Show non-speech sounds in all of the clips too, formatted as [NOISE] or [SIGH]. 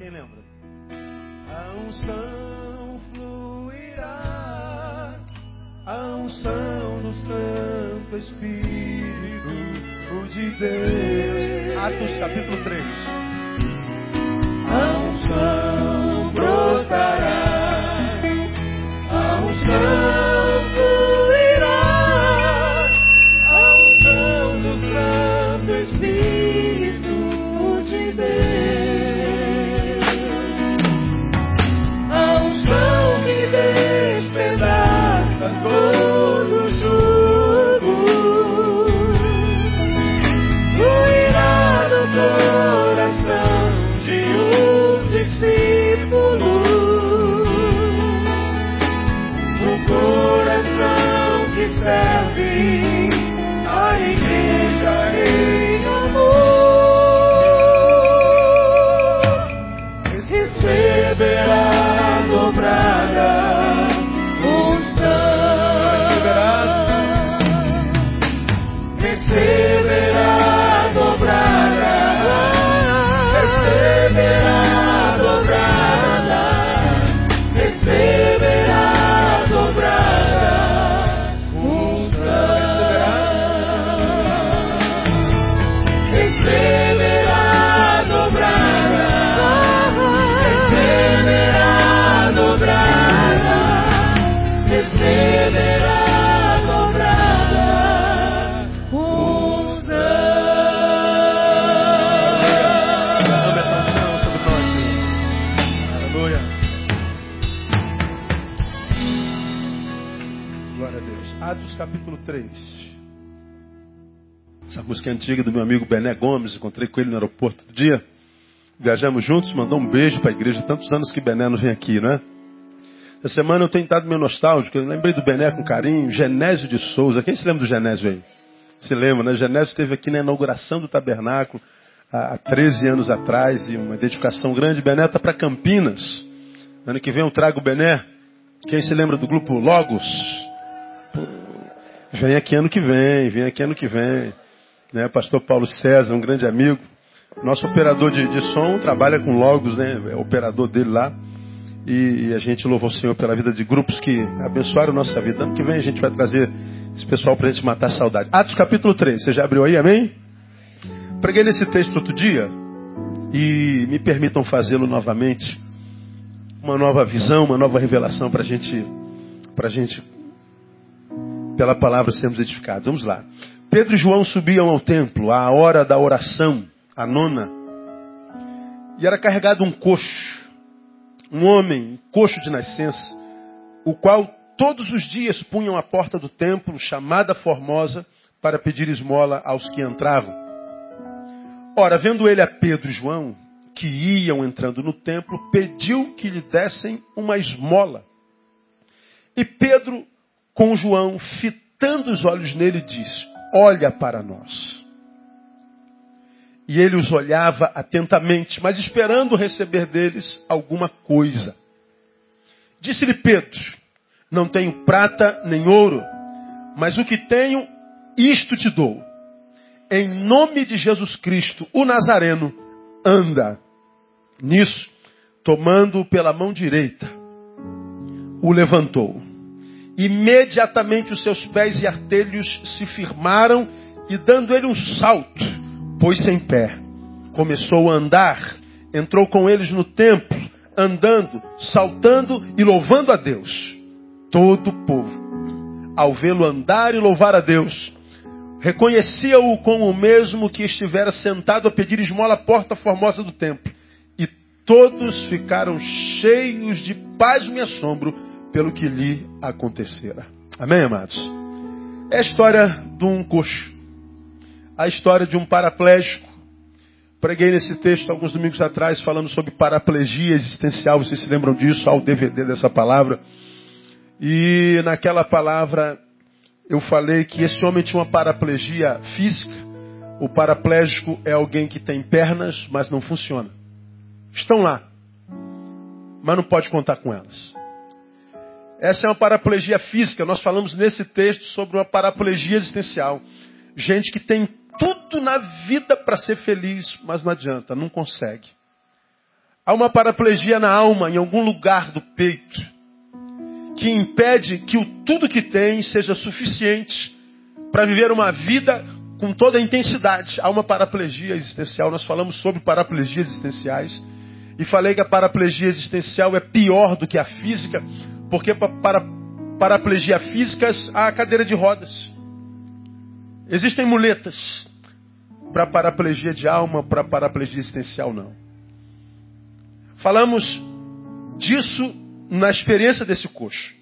Quem lembra? A unção fluirá, a unção do Santo Espírito de Deus. Atos capítulo 3. A unção música antiga do meu amigo Bené Gomes, encontrei com ele no aeroporto do dia. Viajamos juntos, mandou um beijo para a igreja. Tantos anos que Bené não vem aqui, né? Essa semana eu tenho estado meio nostálgico. Eu lembrei do Bené com carinho. Genésio de Souza. Quem se lembra do Genésio aí? Se lembra, né? Genésio esteve aqui na inauguração do tabernáculo há 13 anos atrás e uma dedicação grande. Bené está para Campinas. Ano que vem eu trago o Bené. Quem se lembra do grupo Logos? Vem aqui ano que vem, vem aqui ano que vem né? Pastor Paulo César, um grande amigo. Nosso operador de, de som trabalha com logos, né? É operador dele lá. E, e, a gente louva o Senhor pela vida de grupos que abençoaram nossa vida. Ano que vem a gente vai trazer esse pessoal para a gente matar a saudade. Atos capítulo 3, você já abriu aí, amém? Preguei nesse texto outro dia e me permitam fazê-lo novamente. Uma nova visão, uma nova revelação para gente, a gente, pela palavra, sermos edificados. Vamos lá. Pedro e João subiam ao templo à hora da oração, a nona, e era carregado um coxo, um homem, coxo de nascença, o qual todos os dias punham à porta do templo, chamada Formosa, para pedir esmola aos que entravam. Ora, vendo ele a Pedro e João, que iam entrando no templo, pediu que lhe dessem uma esmola. E Pedro, com João, fitando os olhos nele, disse: olha para nós. E ele os olhava atentamente, mas esperando receber deles alguma coisa. Disse-lhe Pedro: Não tenho prata nem ouro, mas o que tenho, isto te dou. Em nome de Jesus Cristo, o Nazareno, anda. Nisso, tomando-o pela mão direita, o levantou. Imediatamente os seus pés e artelhos se firmaram e, dando ele um salto, pôs-se em pé. Começou a andar, entrou com eles no templo, andando, saltando e louvando a Deus. Todo o povo, ao vê-lo andar e louvar a Deus, reconhecia-o como o mesmo que estivera sentado a pedir esmola à porta formosa do templo. E todos ficaram cheios de pasmo e assombro pelo que lhe acontecera. Amém, amados? É a história de um coxo. A história de um paraplégico. Preguei nesse texto alguns domingos atrás falando sobre paraplegia existencial. Vocês se lembram disso? Há o DVD dessa palavra. E naquela palavra eu falei que esse homem tinha uma paraplegia física. O paraplégico é alguém que tem pernas, mas não funciona. Estão lá, mas não pode contar com elas. Essa é uma paraplegia física. Nós falamos nesse texto sobre uma paraplegia existencial. Gente que tem tudo na vida para ser feliz, mas não adianta, não consegue. Há uma paraplegia na alma, em algum lugar do peito, que impede que o tudo que tem seja suficiente para viver uma vida com toda a intensidade. Há uma paraplegia existencial. Nós falamos sobre paraplegias existenciais. E falei que a paraplegia existencial é pior do que a física, porque para paraplegia física há cadeira de rodas. Existem muletas. Para paraplegia de alma, para paraplegia existencial, não. Falamos disso na experiência desse coxo,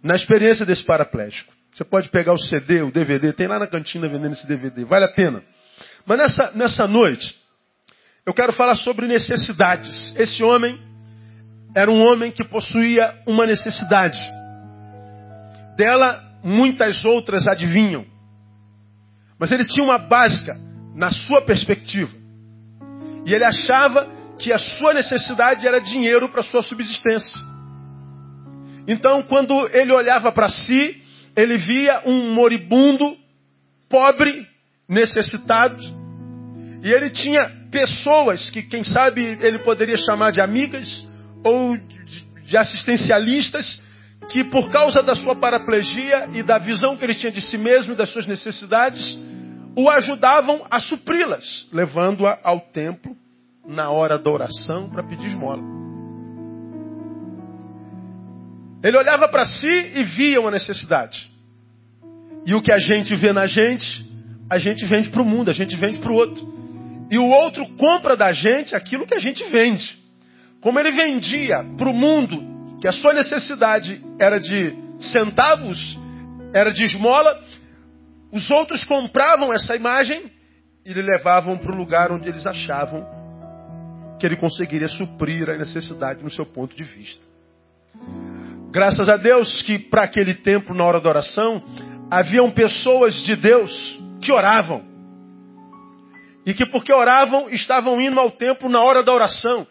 na experiência desse paraplégico. Você pode pegar o CD, o DVD, tem lá na cantina vendendo esse DVD, vale a pena. Mas nessa, nessa noite, eu quero falar sobre necessidades. Esse homem era um homem que possuía uma necessidade. Dela, muitas outras adivinham. Mas ele tinha uma básica na sua perspectiva. E ele achava que a sua necessidade era dinheiro para sua subsistência. Então, quando ele olhava para si, ele via um moribundo, pobre, necessitado, e ele tinha pessoas que, quem sabe, ele poderia chamar de amigas ou de assistencialistas, que por causa da sua paraplegia e da visão que ele tinha de si mesmo e das suas necessidades, o ajudavam a supri-las, levando-a ao templo na hora da oração para pedir esmola. Ele olhava para si e via uma necessidade. E o que a gente vê na gente, a gente vende para o mundo, a gente vende para o outro. E o outro compra da gente aquilo que a gente vende. Como ele vendia para o mundo que a sua necessidade era de centavos, era de esmola, os outros compravam essa imagem e lhe levavam para o lugar onde eles achavam que ele conseguiria suprir a necessidade no seu ponto de vista. Graças a Deus que para aquele tempo, na hora da oração, haviam pessoas de Deus que oravam. E que porque oravam, estavam indo ao templo na hora da oração.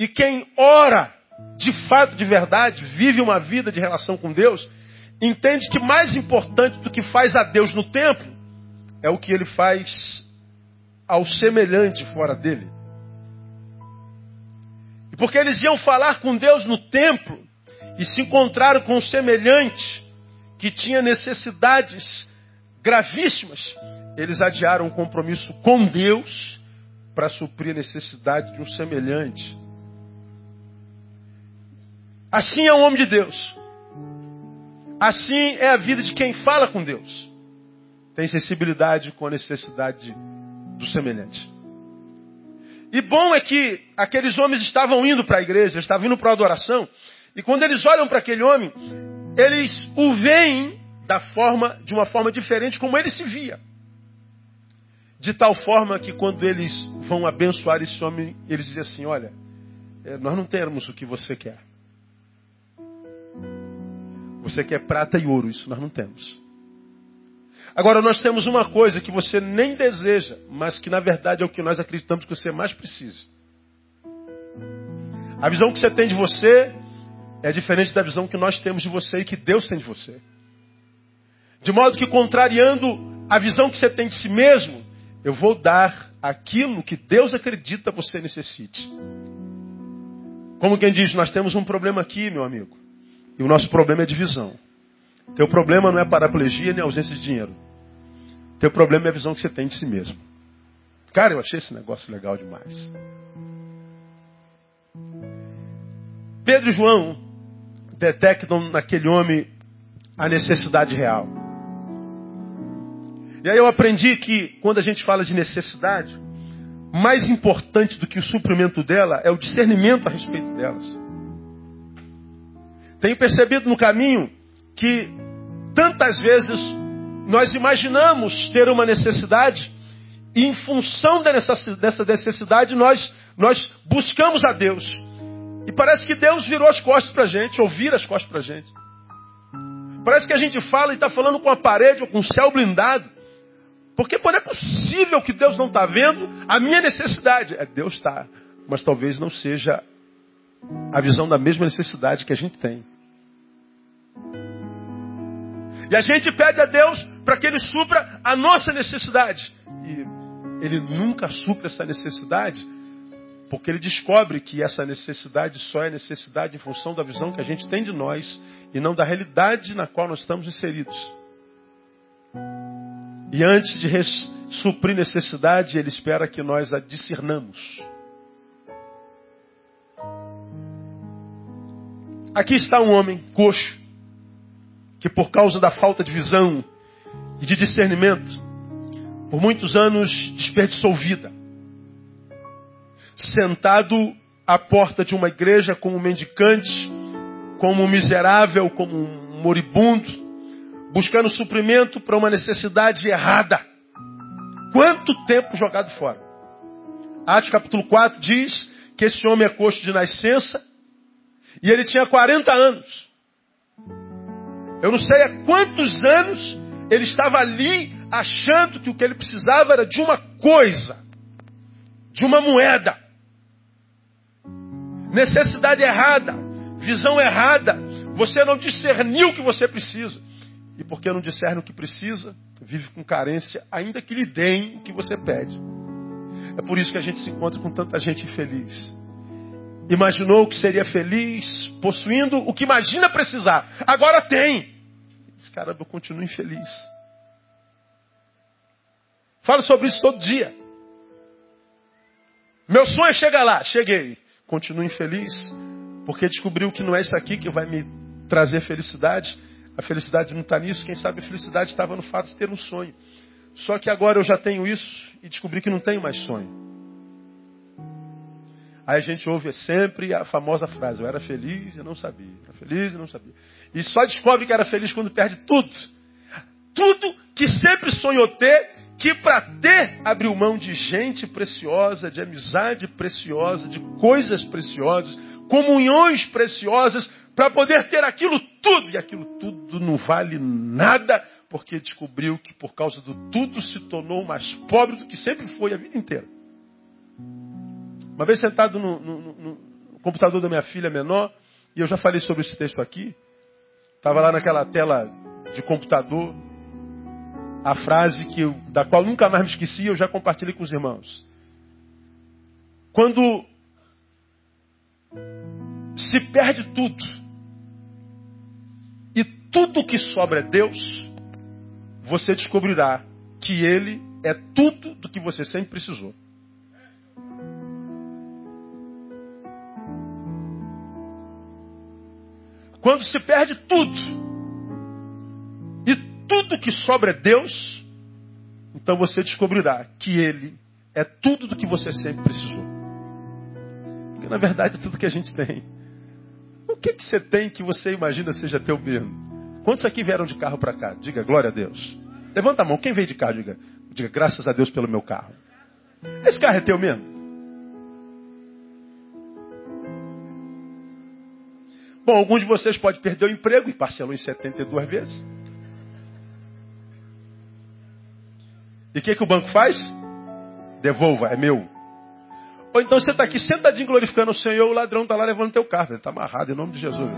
E quem ora, de fato, de verdade, vive uma vida de relação com Deus, entende que mais importante do que faz a Deus no templo é o que ele faz ao semelhante fora dele. E porque eles iam falar com Deus no templo e se encontraram com o semelhante que tinha necessidades gravíssimas, eles adiaram o compromisso com Deus para suprir a necessidade de um semelhante. Assim é o homem de Deus. Assim é a vida de quem fala com Deus. Tem sensibilidade com a necessidade do semelhante. E bom é que aqueles homens estavam indo para a igreja, estavam indo para a adoração, e quando eles olham para aquele homem, eles o veem da forma, de uma forma diferente como ele se via. De tal forma que quando eles vão abençoar esse homem, eles dizem assim: Olha, eh, nós não temos o que você quer. Você quer prata e ouro, isso nós não temos. Agora, nós temos uma coisa que você nem deseja, mas que na verdade é o que nós acreditamos que você mais precisa. A visão que você tem de você é diferente da visão que nós temos de você e que Deus tem de você. De modo que, contrariando a visão que você tem de si mesmo, eu vou dar aquilo que Deus acredita você necessite. Como quem diz, nós temos um problema aqui, meu amigo. E o nosso problema é divisão. Teu problema não é paraplegia nem ausência de dinheiro. Teu problema é a visão que você tem de si mesmo. Cara, eu achei esse negócio legal demais. Pedro e João detectam naquele homem a necessidade real. E aí eu aprendi que quando a gente fala de necessidade, mais importante do que o suprimento dela é o discernimento a respeito delas. Tenho percebido no caminho que tantas vezes nós imaginamos ter uma necessidade e em função dessa necessidade nós, nós buscamos a Deus. E parece que Deus virou as costas para a gente, ou vira as costas para a gente. Parece que a gente fala e está falando com a parede ou com o céu blindado. Porque não é possível que Deus não está vendo a minha necessidade. É, Deus está, mas talvez não seja a visão da mesma necessidade que a gente tem. E a gente pede a Deus para que Ele supra a nossa necessidade. E Ele nunca supra essa necessidade Porque ele descobre que essa necessidade só é necessidade em função da visão que a gente tem de nós e não da realidade na qual nós estamos inseridos. E antes de suprir necessidade, ele espera que nós a discernamos. Aqui está um homem coxo, que por causa da falta de visão e de discernimento, por muitos anos desperdiçou vida. Sentado à porta de uma igreja como mendicante, como miserável, como um moribundo, buscando suprimento para uma necessidade errada. Quanto tempo jogado fora? Atos capítulo 4 diz que esse homem é coxo de nascença e ele tinha 40 anos. Eu não sei há quantos anos ele estava ali achando que o que ele precisava era de uma coisa, de uma moeda. Necessidade errada, visão errada. Você não discerniu o que você precisa. E porque não discerne o que precisa, vive com carência, ainda que lhe deem o que você pede. É por isso que a gente se encontra com tanta gente infeliz imaginou que seria feliz possuindo o que imagina precisar. Agora tem. Esse cara eu continuo infeliz. Falo sobre isso todo dia. Meu sonho é chegar lá. Cheguei. Continuo infeliz porque descobriu que não é isso aqui que vai me trazer felicidade. A felicidade não está nisso. Quem sabe a felicidade estava no fato de ter um sonho. Só que agora eu já tenho isso e descobri que não tenho mais sonho. Aí a gente ouve sempre a famosa frase: Eu era feliz e não sabia. Era feliz e não sabia. E só descobre que era feliz quando perde tudo. Tudo que sempre sonhou ter, que para ter abriu mão de gente preciosa, de amizade preciosa, de coisas preciosas, comunhões preciosas, para poder ter aquilo tudo. E aquilo tudo não vale nada, porque descobriu que por causa do tudo se tornou mais pobre do que sempre foi a vida inteira. Uma vez sentado no, no, no, computador da minha filha menor, e eu já falei sobre esse texto aqui, estava lá naquela tela de computador, a frase que eu, da qual nunca mais me esqueci, eu já compartilhei com os irmãos. Quando se perde tudo, e tudo que sobra é Deus, você descobrirá que Ele é tudo do que você sempre precisou. Quando se perde tudo, e tudo que sobra é Deus, então você descobrirá que Ele é tudo do que você sempre precisou. Porque na verdade é tudo que a gente tem. O que, que você tem que você imagina seja teu mesmo? Quantos aqui vieram de carro para cá? Diga glória a Deus. Levanta a mão. Quem veio de carro? Diga, diga graças a Deus pelo meu carro. Esse carro é teu mesmo? Bom, alguns de vocês podem perder o emprego e parcelou em 72 vezes. E o que, que o banco faz? Devolva, é meu. Ou então você está aqui sentadinho glorificando o Senhor, o ladrão está lá levando teu carro. Ele está amarrado em nome de Jesus.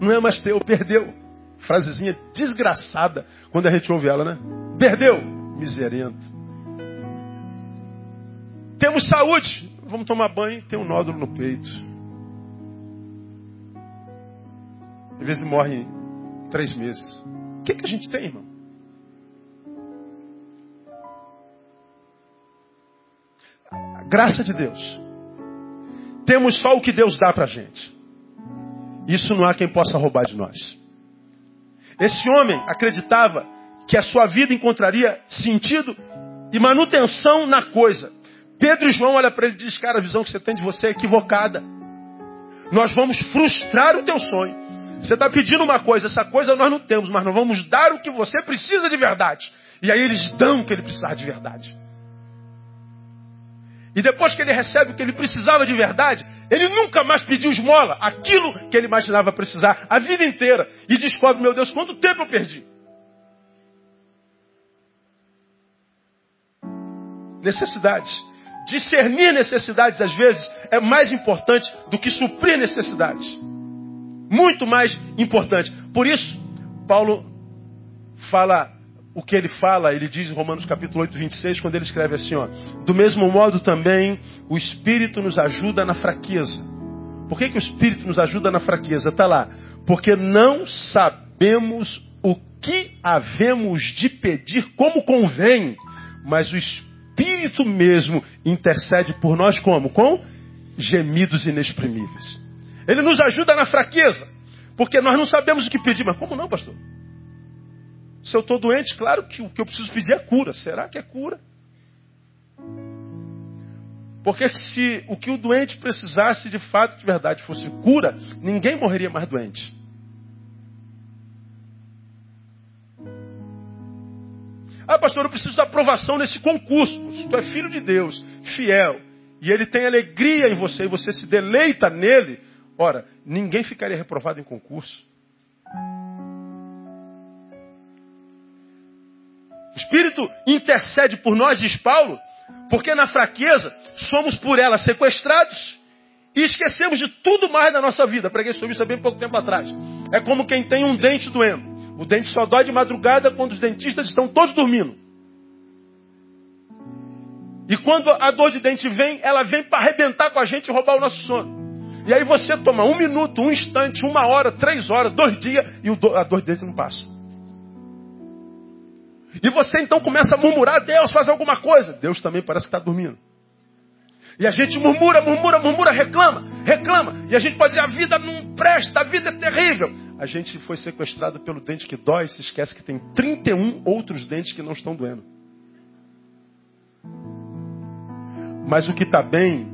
Não é mais teu, perdeu. Frasezinha desgraçada quando a gente ouve ela, né? Perdeu, miserento. Temos saúde, vamos tomar banho, tem um nódulo no peito. Às vezes morre em três meses. O que, que a gente tem, irmão? A graça de Deus. Temos só o que Deus dá para gente. Isso não há quem possa roubar de nós. Esse homem acreditava que a sua vida encontraria sentido e manutenção na coisa. Pedro e João olha para ele e diz, cara, a visão que você tem de você é equivocada. Nós vamos frustrar o teu sonho. Você está pedindo uma coisa, essa coisa nós não temos, mas nós vamos dar o que você precisa de verdade. E aí eles dão o que ele precisava de verdade. E depois que ele recebe o que ele precisava de verdade, ele nunca mais pediu esmola, aquilo que ele imaginava precisar, a vida inteira. E descobre, meu Deus, quanto tempo eu perdi. Necessidades. Discernir necessidades, às vezes, é mais importante do que suprir necessidades. Muito mais importante. Por isso, Paulo fala o que ele fala, ele diz em Romanos capítulo 8, 26, quando ele escreve assim, ó, do mesmo modo também o Espírito nos ajuda na fraqueza. Por que, que o Espírito nos ajuda na fraqueza? Está lá. Porque não sabemos o que havemos de pedir como convém, mas o Espírito mesmo intercede por nós como? Com gemidos inexprimíveis. Ele nos ajuda na fraqueza, porque nós não sabemos o que pedir. Mas como não, pastor? Se eu estou doente, claro que o que eu preciso pedir é cura. Será que é cura? Porque se o que o doente precisasse de fato, de verdade, fosse cura, ninguém morreria mais doente. Ah, pastor, eu preciso da aprovação nesse concurso. Se tu é filho de Deus, fiel, e ele tem alegria em você e você se deleita nele, ora, ninguém ficaria reprovado em concurso. O Espírito intercede por nós, diz Paulo, porque na fraqueza somos por ela sequestrados e esquecemos de tudo mais da nossa vida. Preguei sobre isso há bem pouco tempo atrás. É como quem tem um dente doendo. O dente só dói de madrugada quando os dentistas estão todos dormindo. E quando a dor de dente vem, ela vem para arrebentar com a gente e roubar o nosso sono. E aí você toma um minuto, um instante, uma hora, três horas, dois dias e a dor de dente não passa. E você então começa a murmurar, Deus faz alguma coisa. Deus também parece que está dormindo. E a gente murmura, murmura, murmura, reclama, reclama. E a gente pode dizer, a vida não presta, a vida é terrível. A gente foi sequestrado pelo dente que dói se esquece que tem 31 outros dentes que não estão doendo. Mas o que está bem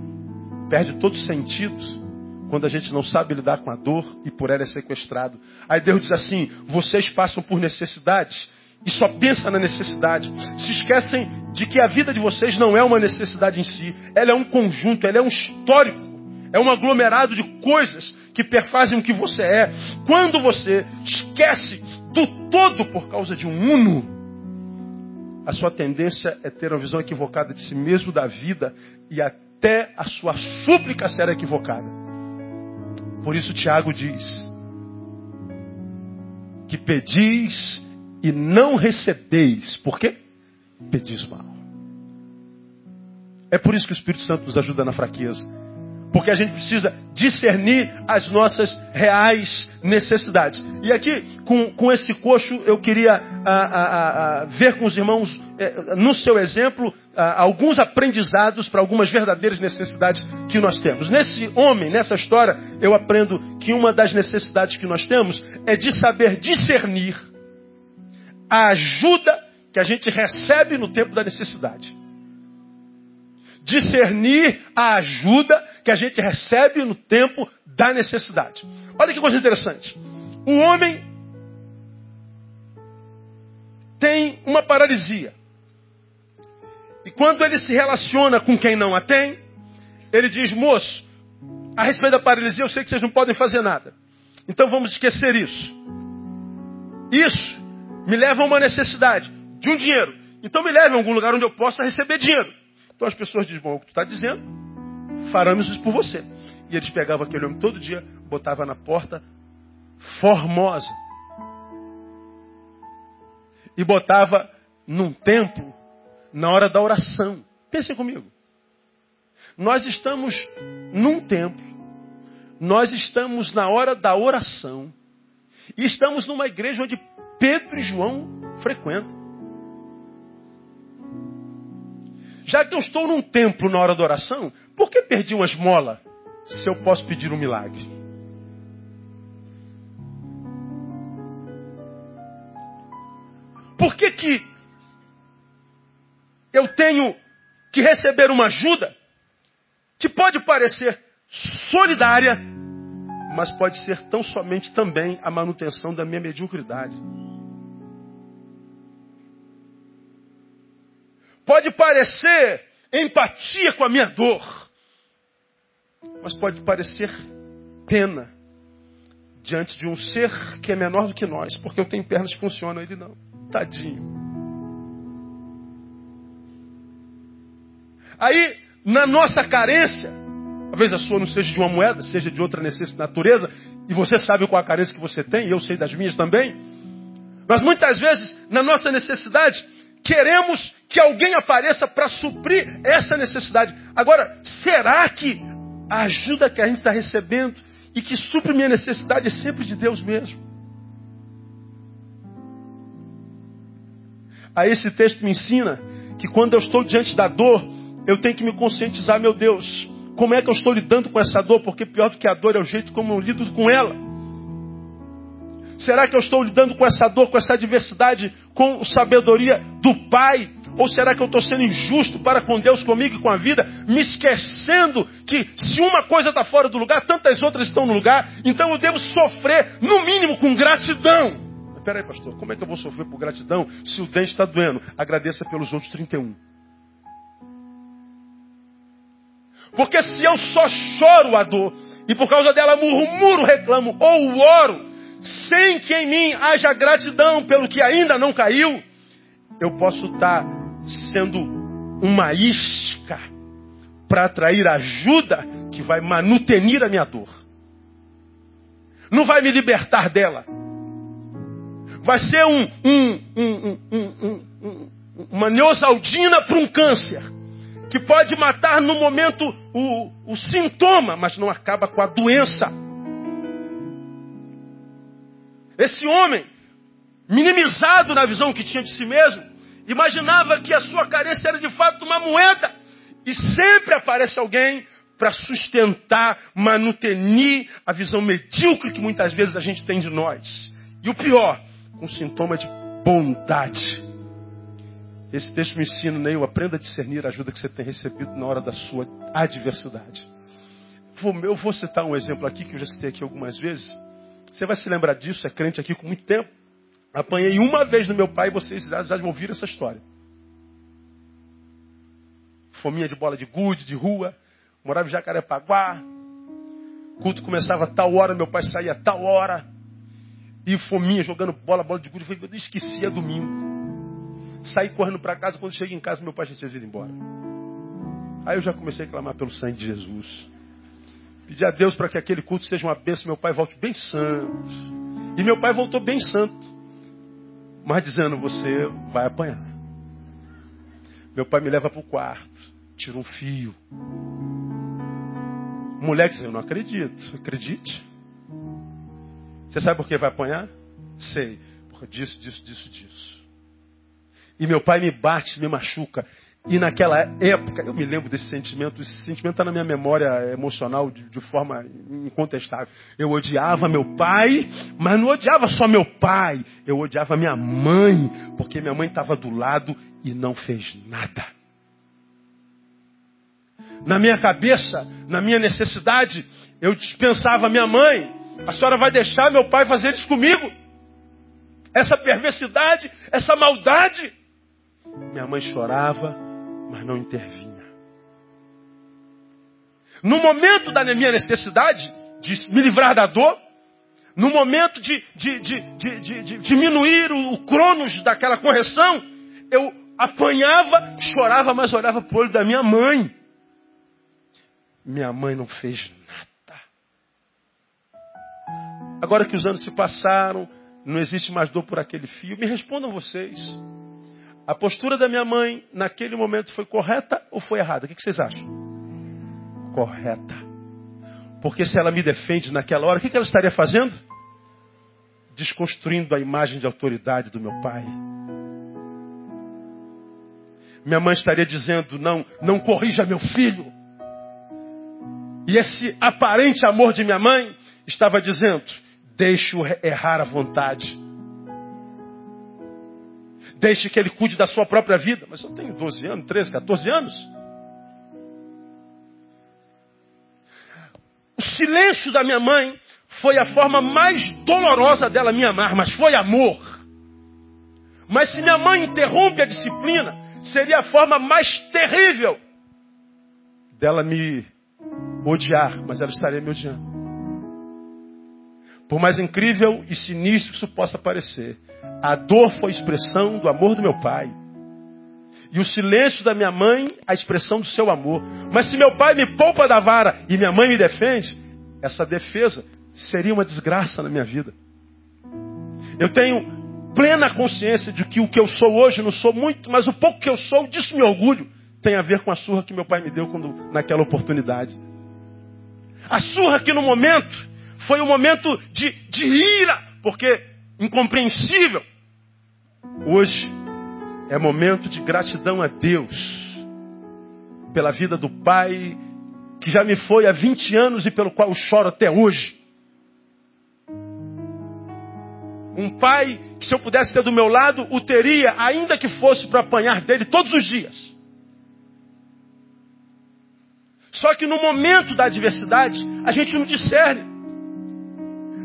perde todo sentido quando a gente não sabe lidar com a dor e por ela é sequestrado. Aí Deus diz assim: vocês passam por necessidades e só pensa na necessidade. Se esquecem de que a vida de vocês não é uma necessidade em si, ela é um conjunto, ela é um histórico, é um aglomerado de coisas que perfazem o que você é. Quando você esquece do todo por causa de um uno, a sua tendência é ter uma visão equivocada de si mesmo, da vida, e até a sua súplica será equivocada. Por isso Tiago diz que pedis e não recebeis. Por quê? Pedis mal. É por isso que o Espírito Santo nos ajuda na fraqueza. Porque a gente precisa discernir as nossas reais necessidades. E aqui, com, com esse coxo, eu queria a, a, a, ver com os irmãos, é, no seu exemplo, alguns aprendizados para algumas verdadeiras necessidades que nós temos. Nesse homem, nessa história, eu aprendo que uma das necessidades que nós temos é de saber discernir a ajuda que a gente recebe no tempo da necessidade. Discernir a ajuda que a gente recebe no tempo da necessidade. Olha que coisa interessante. O homem tem uma paralisia. E quando ele se relaciona com quem não a tem, ele diz: moço, a respeito da paralisia, eu sei que vocês não podem fazer nada. Então vamos esquecer isso. Isso me leva a uma necessidade de um dinheiro. Então me leve a algum lugar onde eu possa receber dinheiro. Então as pessoas dizem, bom, o que tu está dizendo, faremos isso por você. E eles pegavam aquele homem todo dia, botava na porta formosa. E botava num templo na hora da oração. Pensem comigo. Nós estamos num templo. Nós estamos na hora da oração. E estamos numa igreja onde Pedro e João frequentam. Já que eu estou num templo na hora da oração, por que perdi uma esmola se eu posso pedir um milagre? Por que, que eu tenho que receber uma ajuda que pode parecer solidária, mas pode ser tão somente também a manutenção da minha mediocridade? Pode parecer empatia com a minha dor, mas pode parecer pena diante de um ser que é menor do que nós, porque eu tenho pernas que funcionam, ele não. Tadinho. Aí, na nossa carência, talvez a sua não seja de uma moeda, seja de outra necessidade natureza, e você sabe qual a carência que você tem, e eu sei das minhas também. Mas muitas vezes, na nossa necessidade, queremos que alguém apareça para suprir essa necessidade. Agora, será que a ajuda que a gente está recebendo e que supre minha necessidade é sempre de Deus mesmo? Aí esse texto me ensina que quando eu estou diante da dor, eu tenho que me conscientizar, meu Deus, como é que eu estou lidando com essa dor? Porque pior do que a dor é o jeito como eu lido com ela. Será que eu estou lidando com essa dor, com essa adversidade, com sabedoria do Pai? Ou será que eu estou sendo injusto para com Deus, comigo e com a vida, me esquecendo que se uma coisa está fora do lugar, tantas outras estão no lugar, então eu devo sofrer, no mínimo, com gratidão. Espera aí, pastor, como é que eu vou sofrer por gratidão se o dente está doendo? Agradeça pelos outros 31. Porque se eu só choro a dor e por causa dela murmuro, reclamo ou oro, sem que em mim haja gratidão pelo que ainda não caiu, eu posso estar sendo uma isca para atrair ajuda que vai manutenir a minha dor. Não vai me libertar dela. Vai ser um, um, um, uma neosaldina para um câncer. Que pode matar no momento o, o sintoma, mas não acaba com a doença. Esse homem, minimizado na visão que tinha de si mesmo, imaginava que a sua carência era de fato uma moeda. E sempre aparece alguém para sustentar, manutenir a visão medíocre que muitas vezes a gente tem de nós. E o pior, com sintoma de bondade. Esse texto me ensina, Neil, aprenda a discernir a ajuda que você tem recebido na hora da sua adversidade. Eu vou citar um exemplo aqui que eu já citei aqui algumas vezes. Você vai se lembrar disso, é crente aqui com muito tempo. Apanhei uma vez no meu pai e vocês já, já ouviram essa história. Fominha de bola de gude, de rua. Morava em Jacarepaguá. Culto começava a tal hora, meu pai saía a tal hora. E fominha jogando bola, bola de gude. Eu esquecia domingo. Saí correndo para casa. Quando cheguei em casa, meu pai já tinha ido embora. Aí eu já comecei a clamar pelo sangue de Jesus. Pedir a Deus para que aquele culto seja uma bênção, meu pai volte bem santo. E meu pai voltou bem santo. Mas dizendo, você vai apanhar. Meu pai me leva para o quarto, tira um fio. Mulher diz, eu não acredito. Acredite. Você sabe por que vai apanhar? Sei. Por disso, disso, disso, disso. E meu pai me bate, me machuca. E naquela época, eu me lembro desse sentimento, esse sentimento está na minha memória emocional de, de, forma incontestável. Eu odiava meu pai, mas não odiava só meu pai, eu odiava minha mãe, porque minha mãe estava do lado e não fez nada. Na minha cabeça, na minha necessidade, eu dispensava minha mãe, a senhora vai deixar meu pai fazer isso comigo? Essa perversidade, essa maldade. Minha mãe chorava, mas não intervinha. No momento da minha necessidade de me livrar da dor, no momento de, de, de, de diminuir o, o cronos daquela correção, eu apanhava, chorava, mas olhava para o olho da minha mãe. Minha mãe não fez nada. Agora que os anos se passaram, não existe mais dor por aquele fio. Me respondam vocês. A postura da minha mãe naquele momento foi correta ou foi errada? O que vocês acham? Correta. Porque se ela me defende naquela hora, o que ela estaria fazendo? Desconstruindo a imagem de autoridade do meu pai. Minha mãe estaria dizendo: não, não corrija meu filho. E esse aparente amor de minha mãe estava dizendo: deixe-o errar à vontade. Deixe que ele cuide da sua própria vida. Mas eu tenho 12 anos, 13, 14 anos. O silêncio da minha mãe foi a forma mais dolorosa dela me amar, mas foi amor. Mas se minha mãe interrompe a disciplina, seria a forma mais terrível dela me odiar, mas ela estaria me odiando. Por mais incrível e sinistro que isso possa parecer, a dor foi expressão do amor do meu pai. E o silêncio da minha mãe, a expressão do seu amor. Mas se meu pai me poupa da vara e minha mãe me defende, essa defesa seria uma desgraça na minha vida. Eu tenho plena consciência de que o que eu sou hoje não sou muito, mas o pouco que eu sou, disso me orgulho, tem a ver com a surra que meu pai me deu quando, naquela oportunidade. A surra que no momento foi um momento de, de ira, porque incompreensível. Hoje é momento de gratidão a Deus pela vida do pai que já me foi há 20 anos e pelo qual choro até hoje. Um pai que, se eu pudesse ter do meu lado, o teria, ainda que fosse para apanhar dele todos os dias. Só que no momento da adversidade, a gente não discerne.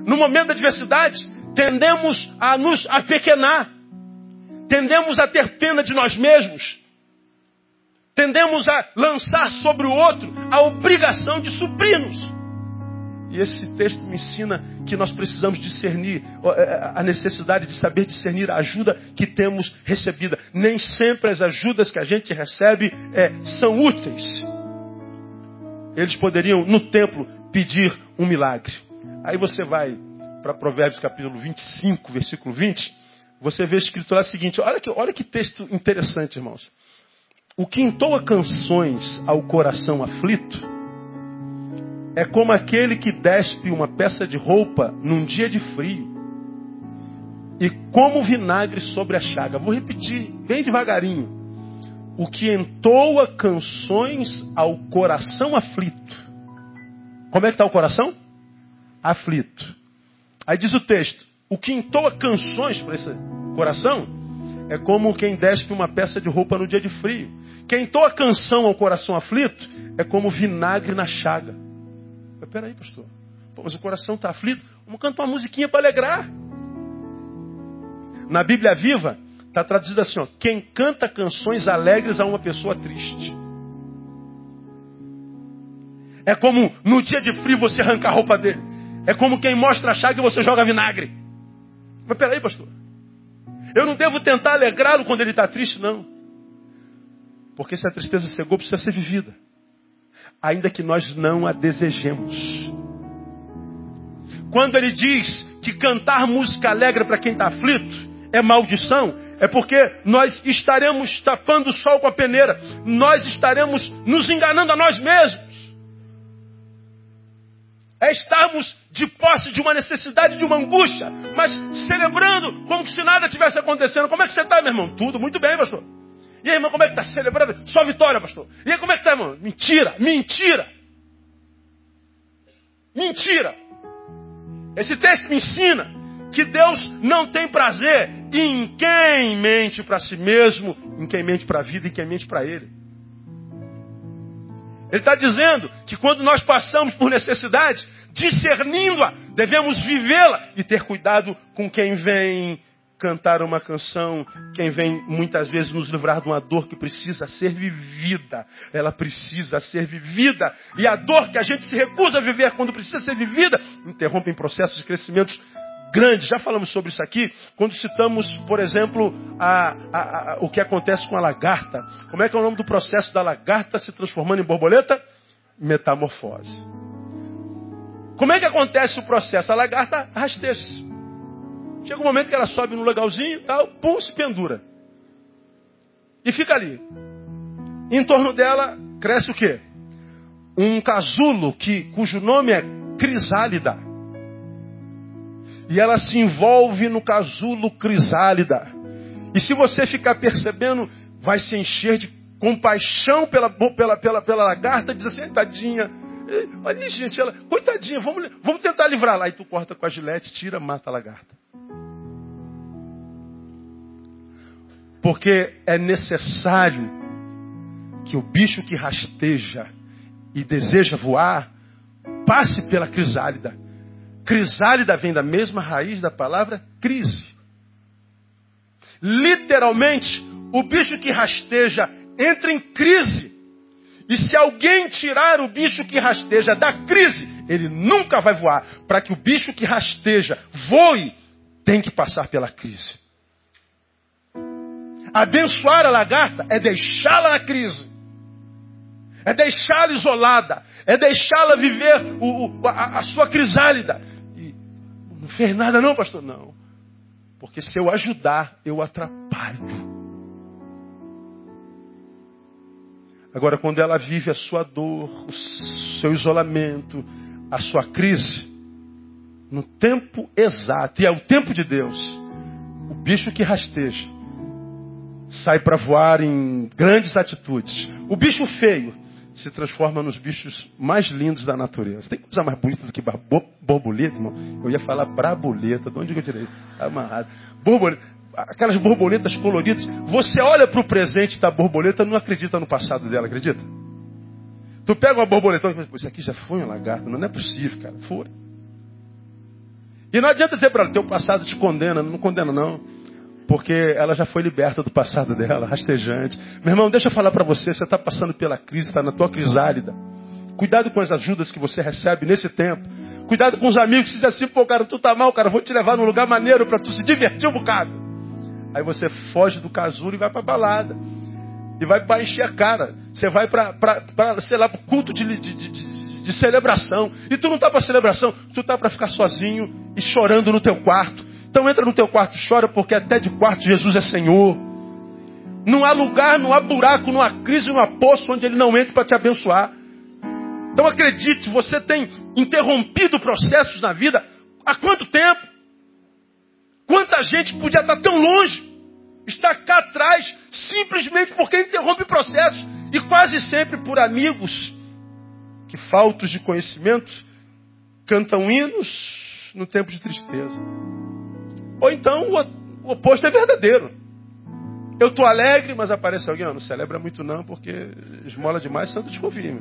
No momento da adversidade, tendemos a nos apequenar. Tendemos a ter pena de nós mesmos. Tendemos a lançar sobre o outro a obrigação de suprir-nos. E esse texto me ensina que nós precisamos discernir é, a necessidade de saber discernir a ajuda que temos recebida. Nem sempre as ajudas que a gente recebe é, são úteis. Eles poderiam, no templo, pedir um milagre. Aí você vai para Provérbios capítulo 25, versículo 20, você vê escrito lá o seguinte: olha que, olha que texto interessante, irmãos. O que entoa canções ao coração aflito é como aquele que despe uma peça de roupa num dia de frio e como vinagre sobre a chaga. Vou repetir, bem devagarinho. O que entoa canções ao coração aflito. Como é que está o coração? Aflito. Aí diz o texto: o que entoa canções para esse coração é como quem despe uma peça de roupa no dia de frio. Quem toa canção ao coração aflito é como vinagre na chaga. Mas peraí, pastor. Pô, mas o coração está aflito. Vamos cantar uma musiquinha para alegrar. Na Bíblia Viva, está traduzido assim: ó, quem canta canções alegres a uma pessoa triste. É como no dia de frio você arranca a roupa dele. É como quem mostra a chaga e você joga vinagre. Mas peraí, pastor. Eu não devo tentar alegrá-lo quando ele está triste, não. Porque se a tristeza cegou, precisa ser vivida. Ainda que nós não a desejemos. Quando ele diz que cantar música alegre para quem está aflito é maldição, é porque nós estaremos tapando o sol com a peneira. Nós estaremos nos enganando a nós mesmos. É estarmos de posse de uma necessidade, de uma angústia, mas celebrando como se nada tivesse acontecendo. Como é que você está, meu irmão? Tudo muito bem, pastor. E aí, irmão, como é que está celebrando? Só vitória, pastor. E aí, como é que está, irmão? Mentira, mentira. Mentira. Esse texto me ensina que Deus não tem prazer em quem mente para si mesmo, em quem mente para a vida e em quem mente para Ele. Ele está dizendo que quando nós passamos por necessidade, discernindo-a, devemos vivê-la e ter cuidado com quem vem cantar uma canção, quem vem muitas vezes nos livrar de uma dor que precisa ser vivida. Ela precisa ser vivida. E a dor que a gente se recusa a viver quando precisa ser vivida, interrompe processos de crescimento grandes. Já falamos sobre isso aqui, quando citamos, por exemplo, a, a, a, o que acontece com a lagarta. Como é que é o nome do processo da lagarta se transformando em borboleta? Metamorfose. Como é que acontece o processo? A lagarta rasteja-se. Chega um momento que ela sobe no legalzinho, tal, pum, se pendura. E fica ali. Em torno dela cresce o quê? Um casulo que, cujo nome é crisálida. E ela se envolve no casulo crisálida. E se você ficar percebendo, vai se encher de compaixão pela, pela, pela, pela lagarta, diz assim, tadinha. Olha gente, ela, coitadinha, vamos, vamos tentar livrar lá. E tu corta com a gilete, tira, mata a lagarta. Porque é necessário que o bicho que rasteja e deseja voar passe pela crisálida. Crisálida vem da mesma raiz da palavra crise. Literalmente, o bicho que rasteja entra em crise. E se alguém tirar o bicho que rasteja da crise, ele nunca vai voar. Para que o bicho que rasteja voe, tem que passar pela crise. Abençoar a lagarta é deixá-la na crise. É deixá-la isolada. É deixá-la viver o, o, a, a, sua crisálida. Fez nada não, pastor? Não. Porque se eu ajudar, eu atrapalho. Agora, quando ela vive a sua dor, o seu isolamento, a sua crise, no tempo exato, e é o tempo de Deus, o bicho que rasteja sai para voar em grandes atitudes. O bicho feio se transforma nos bichos mais lindos da natureza. Tem coisa mais bonita do que borboleta, irmão? Eu ia falar braboleta. De onde eu tirei isso? Tá amarrado. Borboleta. Aquelas borboletas coloridas. Você olha para o presente da borboleta não acredita no passado dela, acredita? Tu pega uma borboleta e fala, isso aqui já foi um lagarto. Não é possível, cara. Foi. E não adianta dizer para ela, teu passado te condena. Não condena, não porque ela já foi liberta do passado dela, rastejante. Meu irmão, deixa eu falar para você, você está passando pela crise, está na tua crisálida. Cuidado com as ajudas que você recebe nesse tempo. Cuidado com os amigos que dizem assim, pô, cara, tu tá mal, cara, vou te levar num lugar maneiro para tu se divertir um bocado. Aí você foge do casulo e vai para balada. E vai para encher a cara. Você vai para, sei lá, pro culto de, de, de, de celebração. E tu não tá para celebração, tu tá para ficar sozinho e chorando no teu quarto então entra no teu quarto e chora, porque até de quarto Jesus é Senhor. Não há lugar, não há buraco, não há crise, não há poço onde Ele não entre para te abençoar. Então acredite, você tem interrompido processos na vida há quanto tempo? Quanta gente podia estar tão longe, está cá atrás, simplesmente porque interrompe processos e quase sempre por amigos que, faltos de conhecimento, cantam hinos no tempo de tristeza. Ou então o, oposto é verdadeiro. Eu estou alegre, mas aparece alguém, não celebra muito não, porque esmola demais, santo desconfia.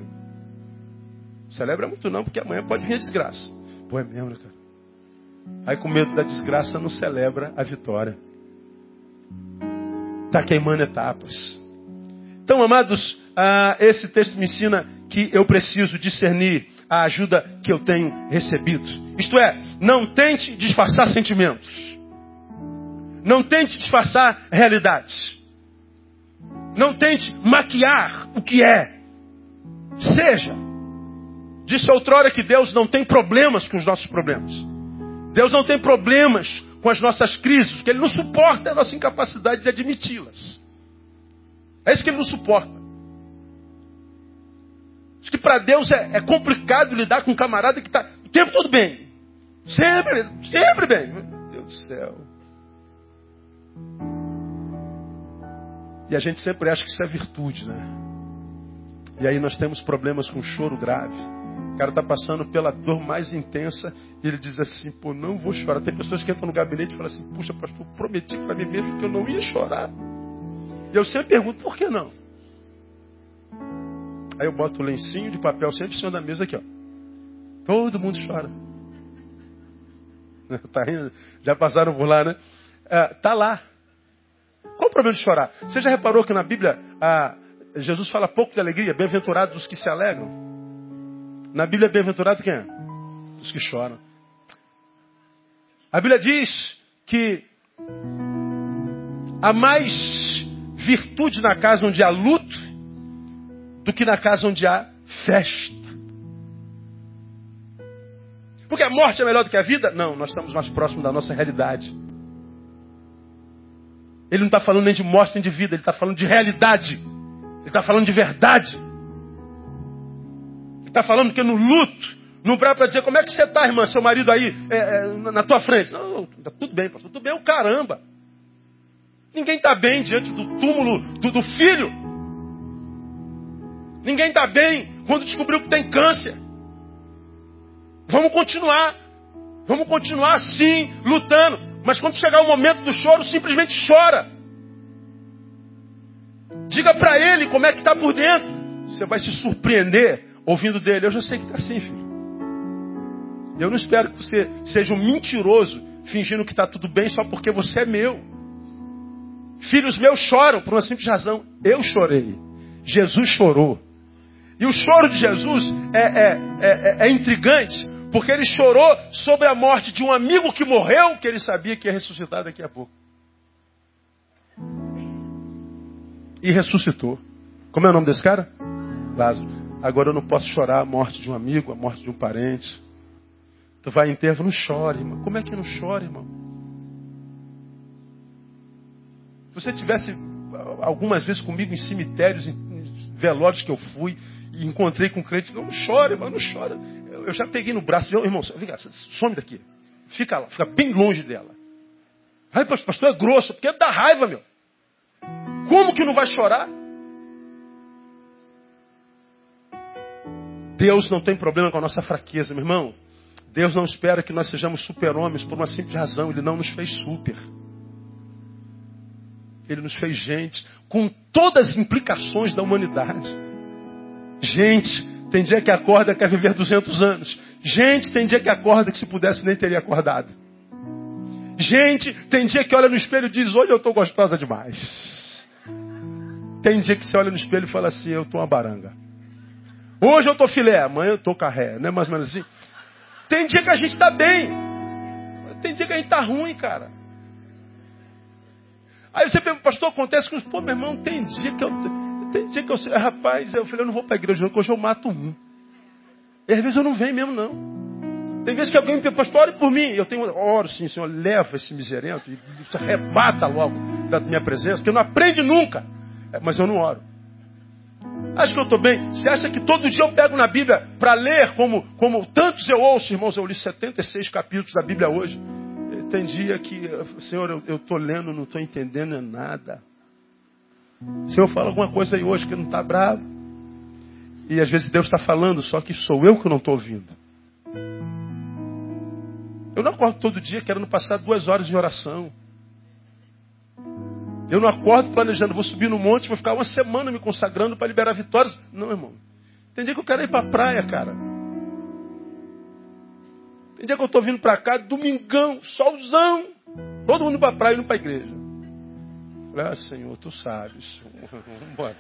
Celebra muito não, porque amanhã pode vir a desgraça. Pô, é mesmo, né, cara? Aí com medo da desgraça não celebra a vitória. Está queimando etapas. Então, amados, ah, esse texto me ensina que eu preciso discernir a ajuda que eu tenho recebido. Isto é, não tente disfarçar sentimentos. Não tente disfarçar realidades. Não tente maquiar o que é. Seja. Disse outrora que Deus não tem problemas com os nossos problemas. Deus não tem problemas com as nossas crises, porque Ele não suporta a nossa incapacidade de admiti-las. É isso que Ele não suporta. Acho que para Deus é, é, complicado lidar com um camarada que está o tempo todo bem. Sempre, sempre bem. Meu Deus do céu. E a gente sempre acha que isso é virtude, né? E aí nós temos problemas com choro grave. O cara está passando pela dor mais intensa e ele diz assim, pô, não vou chorar. Tem pessoas que entram no gabinete e falam assim, puxa, pastor, prometi para mim mesmo que eu não ia chorar. E eu sempre pergunto, por que não? Aí eu boto o lencinho de papel sempre em cima da mesa aqui, ó. Todo mundo chora. [LAUGHS] Tá rindo? Já passaram por lá, né? É, tá lá. Problema de chorar? Você já reparou que na Bíblia Jesus fala pouco de alegria? Bem-aventurados os que se alegram. Na Bíblia, bem-aventurado quem é? Os que choram. A Bíblia diz que há mais virtude na casa onde há luto do que na casa onde há festa. Porque a morte é melhor do que a vida? Não, nós estamos mais próximos da nossa realidade. Ele não está falando nem de morte nem de vida, ele está falando de realidade. Ele está falando de verdade. Ele está falando que no luto, não vai para dizer como é que você está, irmã, seu marido aí é, é, na tua frente. Não, está tudo bem, pastor, tudo bem, o caramba. Ninguém está bem diante do túmulo do, do filho. Ninguém está bem quando descobriu que tem câncer. Vamos continuar. Vamos continuar assim, lutando. Mas quando chegar o momento do choro, simplesmente chora. Diga para ele como é que está por dentro. Você vai se surpreender ouvindo dele. Eu já sei que está assim, filho. Eu não espero que você seja um mentiroso fingindo que está tudo bem só porque você é meu. Filhos meus choram por uma simples razão. Eu chorei. Jesus chorou. E o choro de Jesus é, é, é, é intrigante, porque ele chorou sobre a morte de um amigo que morreu, que ele sabia que ia ressuscitar daqui a pouco. E ressuscitou. Como é o nome desse cara? Lázaro. Agora eu não posso chorar a morte de um amigo, a morte de um parente. Tu vai em enterro, não chore, irmão. Como é que não chora, irmão? você tivesse algumas vezes comigo em cemitérios, em velórios que eu fui, e encontrei com crentes, não, não chore, mas não chora. Eu, eu, já peguei no braço, meu irmão, vem cá, some daqui. Fica lá, fica bem longe dela. Ai, pastor, é grosso, porque da raiva, meu. Como que não vai chorar? Deus não tem problema com a nossa fraqueza, meu irmão. Deus não espera que nós sejamos super-homens por uma simples razão. Ele não nos fez super. Ele nos fez gente com todas as implicações da humanidade. Gente, tem dia que acorda quer viver 200 anos. Gente, tem dia que acorda que se pudesse nem teria acordado. Gente, tem dia que olha no espelho e diz: Hoje eu estou gostosa demais. Tem dia que você olha no espelho e fala assim: Eu estou uma baranga. Hoje eu estou filé, amanhã eu estou carré. Não é mais ou menos assim? Tem dia que a gente está bem. Tem dia que a gente está ruim, cara. Aí você pergunta, pastor, acontece com pô, meu irmão, tem dia que eu. Tem dia que eu. Rapaz, eu falei, eu não vou para a igreja, porque hoje eu mato um. E às vezes eu não venho mesmo, não. Tem vezes que alguém me pergunta, pastor, ore por mim. Eu tenho, oro sim, Senhor, leva esse miserento e arrebata logo da minha presença, porque não aprende nunca. É, mas eu não oro. Acho que eu estou bem. Você acha que todo dia eu pego na Bíblia para ler, como, como tantos eu ouço, irmãos? Eu li 76 capítulos da Bíblia hoje. Tem dia que, Senhor, eu estou lendo, não estou entendendo nada. Senhor, fala alguma coisa aí hoje que não está bravo. E às vezes Deus está falando, só que sou eu que não estou ouvindo. Eu não acordo todo dia querendo passar duas horas de oração. Eu não acordo planejando, vou subir no monte, vou ficar uma semana me consagrando para liberar vitórias. Não, irmão. Tem dia que eu quero ir para a praia, cara. Tem dia que eu estou vindo para cá, domingão, solzão. Todo mundo para a praia e indo para a igreja. Falei, ah, Senhor, tu sabes. [LAUGHS] Vamos embora.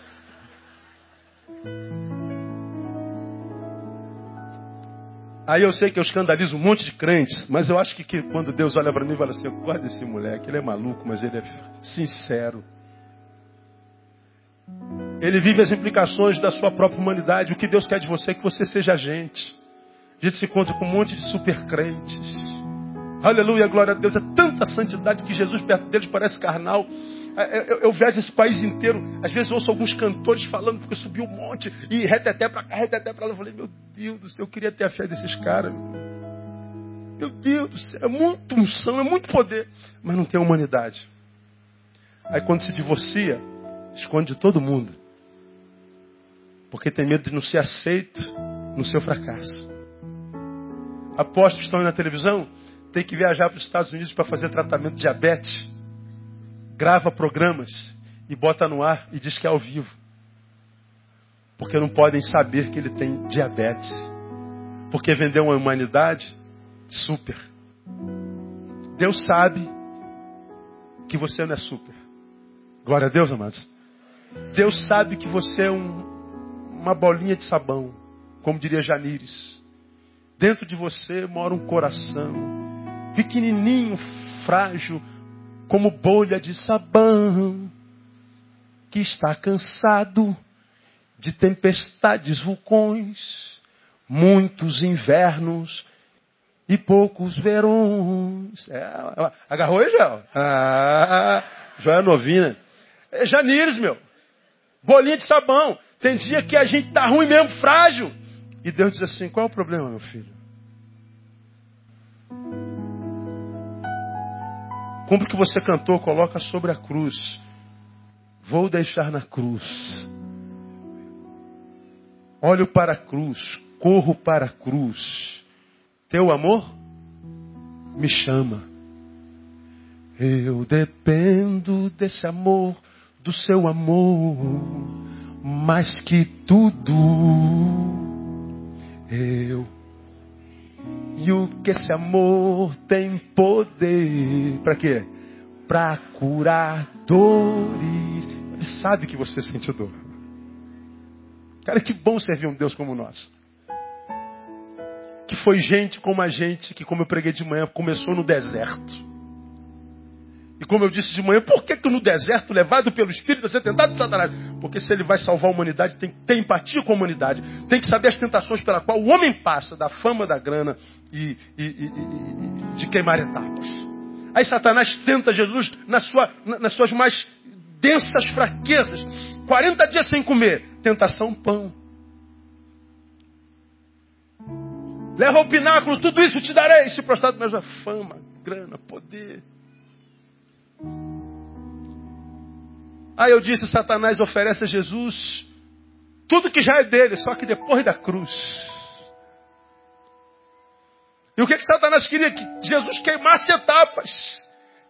Aí eu sei que eu escandalizo um monte de crentes, mas eu acho que, que quando Deus olha para mim e fala assim, guarda esse moleque, ele é maluco, mas ele é sincero. Ele vive as implicações da sua própria humanidade. O que Deus quer de você é que você seja gente. A gente se encontra com um monte de super crentes. Aleluia, glória a Deus. É tanta santidade que Jesus perto deles parece carnal. É, é, eu, eu, esse país inteiro. Às vezes eu ouço alguns cantores falando, porque subiu um monte, e reteté para cá, reteté para lá. Eu falei, meu Deus do céu, eu queria ter a fé desses caras. Meu Deus do céu, é muito unção, é muito poder, mas não tem humanidade. Aí quando se divorcia, esconde de todo mundo. Porque tem medo de não ser aceito no seu fracasso. Apóstolos estão na televisão, tem que viajar para os Estados Unidos para fazer tratamento de diabetes grava programas e bota no ar e diz que é ao vivo. Porque não podem saber que ele tem diabetes. Porque vendeu uma humanidade super. Deus sabe que você não é super. Glória a Deus, amados. Deus sabe que você é um, uma bolinha de sabão, como diria Janires. Dentro de você mora um coração pequenininho, frágil, como bolha de sabão, que está cansado de tempestades, vulcões, muitos invernos e poucos verões. É, agarrou aí, Joel? Ah, Joel é novinha. É Janires, meu. Bolinha de sabão. Tem dia que a gente tá ruim mesmo, frágil. E Deus diz assim: qual é o problema, meu filho? Cumpre o que você cantou, coloca sobre a cruz. Vou deixar na cruz. Olho para a cruz, corro para a cruz. Teu amor me chama. Eu dependo desse amor, do seu amor, mais que tudo. Eu e o que esse amor tem poder. Para quê? Para curar dores. Ele sabe que você sente dor. Cara, que bom servir um Deus como nosso. Que foi gente como a gente, que como eu preguei de manhã, começou no deserto. E como eu disse de manhã, por que, que no deserto, levado pelo Espírito, você tentado por Satanás? Porque se ele vai salvar a humanidade, tem que ter empatia com a humanidade. Tem que saber as tentações pela qual o homem passa, da fama, da grana e, e, e, e de queimar etapas. Aí Satanás tenta Jesus nas, sua, nas suas mais densas fraquezas, 40 dias sem comer, tentação, pão. Leva ao pináculo, tudo isso te darei, se prostrado mas a fama, grana, poder. Aí eu disse, Satanás oferece a Jesus tudo que já é dele, só que depois da cruz. E o que, que Satanás queria? Que Jesus queimasse etapas,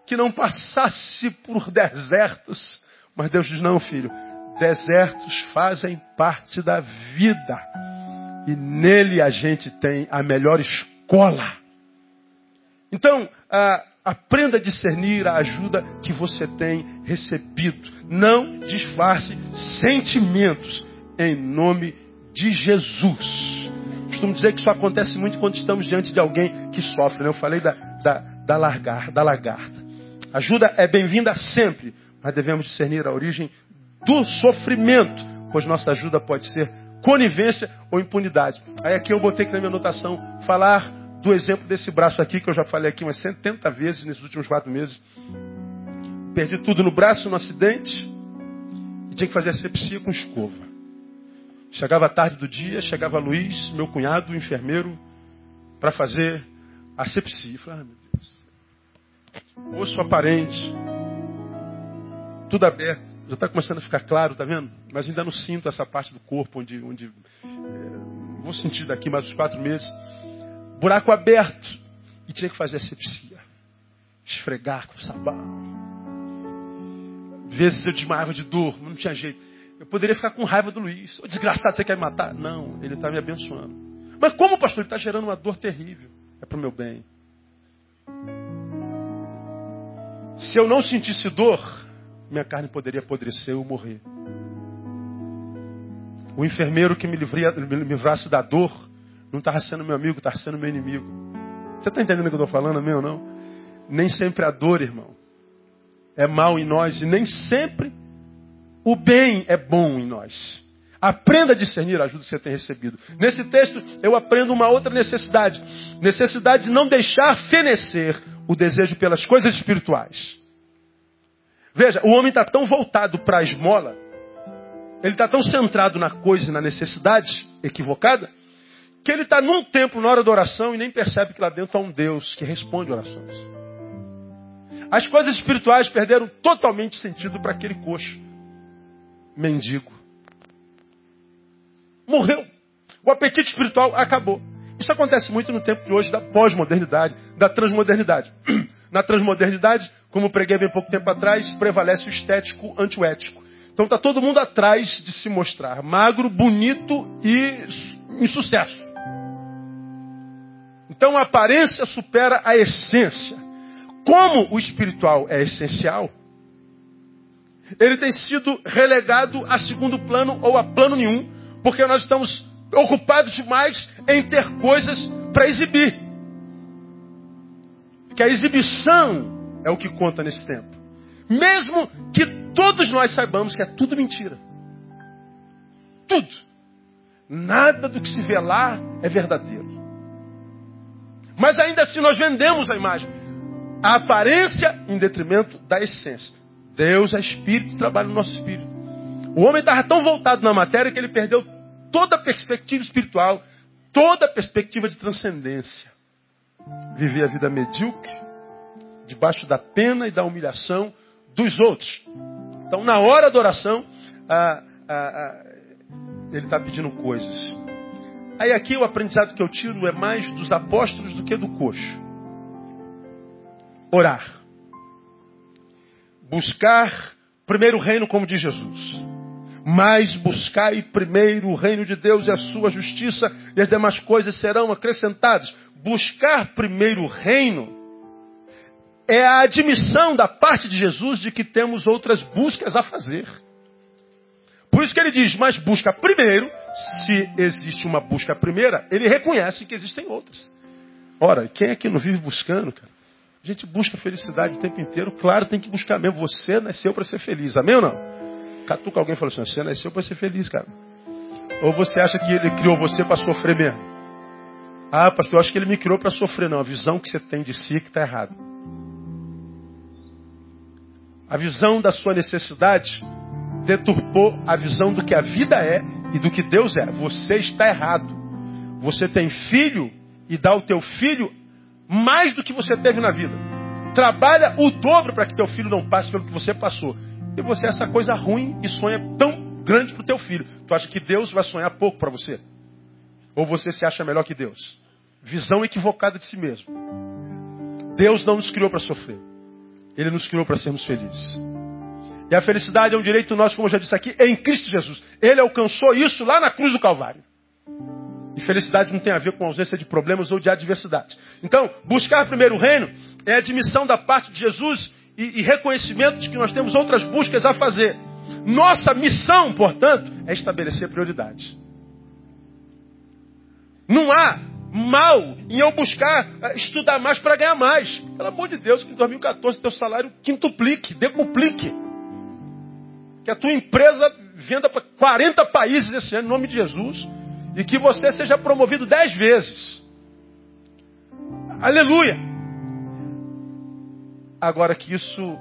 que não passasse por desertos. Mas Deus diz: não, filho, desertos fazem parte da vida. E nele a gente tem a melhor escola. Então, a, aprenda a discernir a ajuda que você tem recebido. Não disfarce sentimentos em nome de Jesus. Costumo dizer que isso acontece muito quando estamos diante de alguém que sofre. Né? Eu falei da, da, da, largar, da lagarta. Ajuda é bem-vinda sempre, mas devemos discernir a origem do sofrimento, pois nossa ajuda pode ser conivência ou impunidade. Aí aqui eu botei aqui na minha anotação falar do exemplo desse braço aqui, que eu já falei aqui umas 70 vezes nesses últimos quatro meses. Perdi tudo no braço no acidente e tinha que fazer asepsia com escova. Chegava a tarde do dia, chegava Luiz, meu cunhado, enfermeiro, para fazer asepsia. Eu falei, ah, meu Deus. Osso aparente, tudo aberto. Já está começando a ficar claro, tá vendo? Mas ainda não sinto essa parte do corpo onde, onde é, vou sentir daqui mais uns quatro meses. Buraco aberto. E tinha que fazer asepsia. Esfregar com sabão. Vezes eu desmaiava de dor, não tinha jeito. Eu poderia ficar com raiva do Luiz. O desgraçado, você quer me matar? Não, ele está me abençoando. Mas como, pastor? Ele está gerando uma dor terrível. É para o meu bem. Se eu não sentisse dor, minha carne poderia apodrecer ou morrer. O enfermeiro que me, me livrasse da dor não estava sendo meu amigo, estava sendo meu inimigo. Você está entendendo o que eu estou falando, meu não? Nem sempre a dor, irmão, é mal em nós e nem sempre o bem é bom em nós. Aprenda a discernir a ajuda que você tem recebido. Nesse texto, eu aprendo uma outra necessidade. Necessidade de não deixar fenecer o desejo pelas coisas espirituais. Veja, o homem está tão voltado para a esmola, ele está tão centrado na coisa e na necessidade equivocada, que ele está num templo na hora da oração e nem percebe que lá dentro há um Deus que responde orações. As coisas espirituais perderam totalmente sentido para aquele coxo mendigo. Morreu. O apetite espiritual acabou. Isso acontece muito no tempo de hoje da pós-modernidade, da transmodernidade. [CLEARS THROAT] Na transmodernidade, como preguei bem pouco tempo atrás, prevalece o estético antiético. Então está todo mundo atrás de se mostrar magro, bonito e em sucesso. Então a aparência supera a essência. Como o espiritual é essencial, ele tem sido relegado a segundo plano ou a plano nenhum, porque nós estamos ocupados demais em ter coisas para exibir. Que a exibição é o que conta nesse tempo. Mesmo que todos nós saibamos que é tudo mentira. Tudo. Nada do que se vê lá é verdadeiro. Mas ainda assim nós vendemos a imagem. A aparência em detrimento da essência. Deus é espírito e trabalha no nosso espírito. O homem estava tão voltado na matéria que ele perdeu toda a perspectiva espiritual, toda a perspectiva de transcendência. Vivia a vida medíocre, debaixo da pena e da humilhação dos outros. Então, na hora da oração, ah, ah, ah, ele está pedindo coisas. Aí aqui o aprendizado que eu tiro é mais dos apóstolos do que do coxo. Orar buscar primeiro o reino, como diz Jesus. Mas buscai primeiro o reino de Deus e a sua justiça, e as demais coisas serão acrescentadas. Buscar primeiro o reino é a admissão da parte de Jesus de que temos outras buscas a fazer. Por isso que ele diz, mas busca primeiro, se existe uma busca primeira, ele reconhece que existem outras. Ora, quem é que não vive buscando, cara? A gente busca felicidade o tempo inteiro. Claro, tem que buscar mesmo. Você nasceu para ser feliz. Amém ou não? Catuca alguém falou assim: você nasceu para ser feliz, cara. Ou você acha que ele criou você para sofrer mesmo? Ah, pastor, eu acho que ele me criou para sofrer. Não, a visão que você tem de si é que está errada. A visão da sua necessidade deturpou a visão do que a vida é e do que Deus é. Você está errado. Você tem filho e dá ao teu filho mais do que você teve na vida. Trabalha o dobro para que teu filho não passe pelo que você passou. E você é essa coisa ruim e sonha tão grande para o teu filho. Tu acha que Deus vai sonhar pouco para você? Ou você se acha melhor que Deus? Visão equivocada de si mesmo. Deus não nos criou para sofrer. Ele nos criou para sermos felizes. E a felicidade é um direito nosso, como eu já disse aqui, em Cristo Jesus. Ele alcançou isso lá na cruz do Calvário. E felicidade não tem a ver com ausência de problemas ou de adversidade. Então, buscar primeiro o reino é admissão da parte de Jesus e, e reconhecimento de que nós temos outras buscas a fazer. Nossa missão, portanto, é estabelecer prioridades. Não há mal em eu buscar eh, estudar mais para ganhar mais. Pelo amor de Deus, que em 2014 teu salário quintuplique, decuplique. Que a tua empresa venda para 40 países esse ano, em nome de Jesus. E que você seja promovido 10 vezes. Aleluia! Agora que isso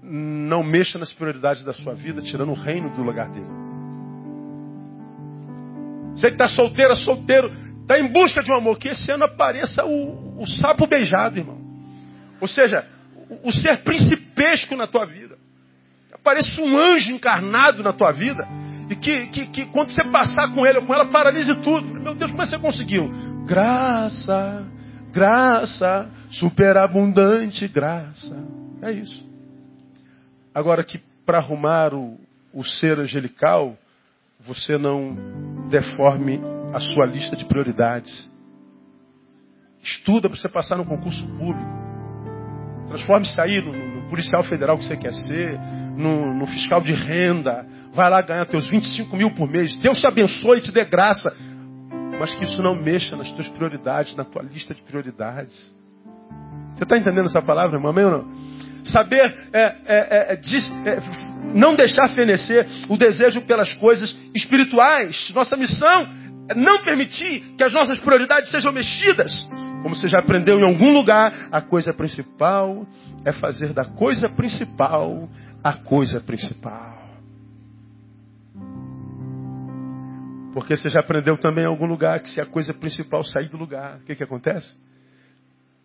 não mexa nas prioridades da sua vida, tirando o reino do lugar dele. Você que está solteira, solteiro, está em busca de um amor, que esse ano apareça o, o sapo beijado, irmão. Ou seja, o, o ser principesco na tua vida. Apareça um anjo encarnado na tua vida. E que, que, que quando você passar com ele ou com ela, paralise tudo. Meu Deus, como é que você conseguiu? Graça, graça, superabundante graça. É isso. Agora que para arrumar o, o ser angelical, você não deforme a sua lista de prioridades. Estuda para você passar no concurso público. Transforme-se aí no, no, policial federal que você quer ser, no, no, fiscal de renda. Vai lá ganhar teus 25 mil por mês. Deus te abençoe e te dê graça. Mas que isso não mexa nas tuas prioridades, na tua lista de prioridades. Você está entendendo essa palavra, irmão? Amém ou não? Saber é, é, é, é não deixar fenecer o desejo pelas coisas espirituais. Nossa missão é não permitir que as nossas prioridades sejam mexidas. Como você já aprendeu em algum lugar, a coisa principal é fazer da coisa principal a coisa principal. Porque você já aprendeu também em algum lugar que se a coisa principal sair do lugar, o que, que acontece?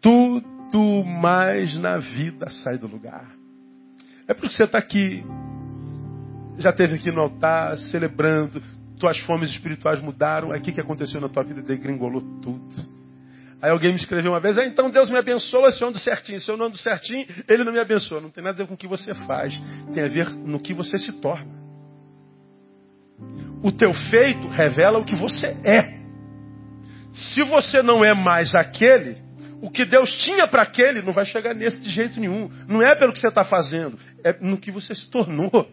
Tudo mais na vida sai do lugar. É porque você está aqui já esteve aqui no altar celebrando, tuas fomes espirituais mudaram, aí o que, que aconteceu na tua vida? Degringolou tudo. Aí alguém me escreveu uma vez, ah, então Deus me abençoa se eu ando certinho. Se eu não ando certinho, Ele não me abençoa. Não tem nada a ver com o que você faz, tem a ver no que você se torna. O teu feito revela o que você é. Se você não é mais aquele, o que Deus tinha para aquele não vai chegar nesse de jeito nenhum. Não é pelo que você está fazendo, é no que você se tornou.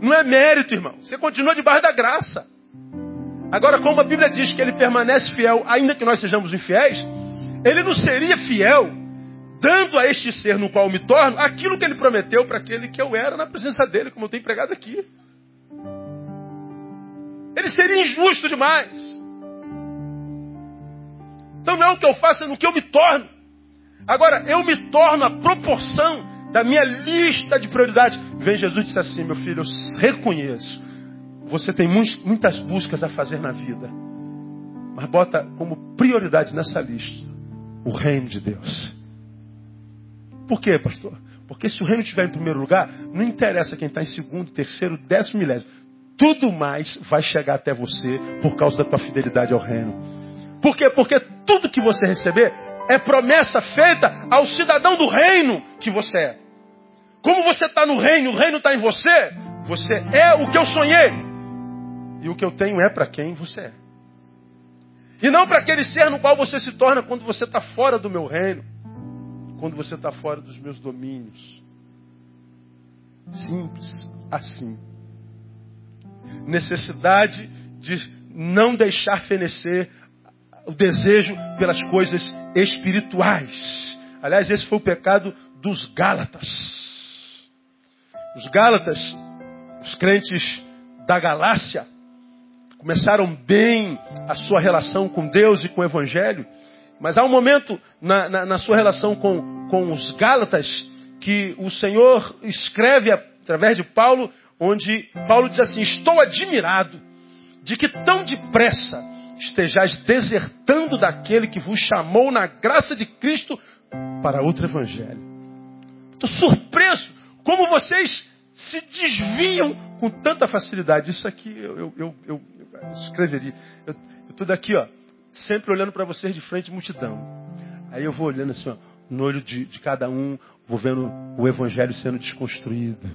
Não é mérito, irmão. Você continua debaixo da graça. Agora, como a Bíblia diz que ele permanece fiel, ainda que nós sejamos infiéis, ele não seria fiel dando a este ser no qual me torno aquilo que ele prometeu para aquele que eu era na presença dele, como eu tenho pregado aqui. Ele seria injusto demais. Então não é o que eu faço, é no que eu me torno. Agora, eu me torno a proporção da minha lista de prioridades. Vem Jesus disse assim: Meu filho, eu reconheço. Você tem muitas buscas a fazer na vida. Mas bota como prioridade nessa lista o reino de Deus. Por quê, pastor? Porque se o reino estiver em primeiro lugar, não interessa quem está em segundo, terceiro, décimo, milésimo. Tudo mais vai chegar até você por causa da tua fidelidade ao reino. Por quê? Porque tudo que você receber é promessa feita ao cidadão do reino que você é. Como você está no reino, o reino está em você, você é o que eu sonhei. E o que eu tenho é para quem você é. E não para aquele ser no qual você se torna quando você está fora do meu reino, quando você está fora dos meus domínios. Simples assim. Necessidade de não deixar fenecer o desejo pelas coisas espirituais. Aliás, esse foi o pecado dos Gálatas. Os Gálatas, os crentes da Galácia, começaram bem a sua relação com Deus e com o Evangelho, Mas há um momento na, na, na sua relação com, com os Gálatas que o Senhor escreve através de Paulo, onde Paulo diz assim: Estou admirado de que tão depressa estejais desertando daquele que vos chamou na graça de Cristo para outro evangelho. Estou surpreso como vocês se desviam com tanta facilidade. Isso aqui eu, eu, eu, eu escreveria. Eu estou daqui, ó, sempre olhando para vocês de frente, multidão. Aí eu vou olhando assim, ó, no olho de, de cada um, vou vendo o evangelho sendo desconstruído.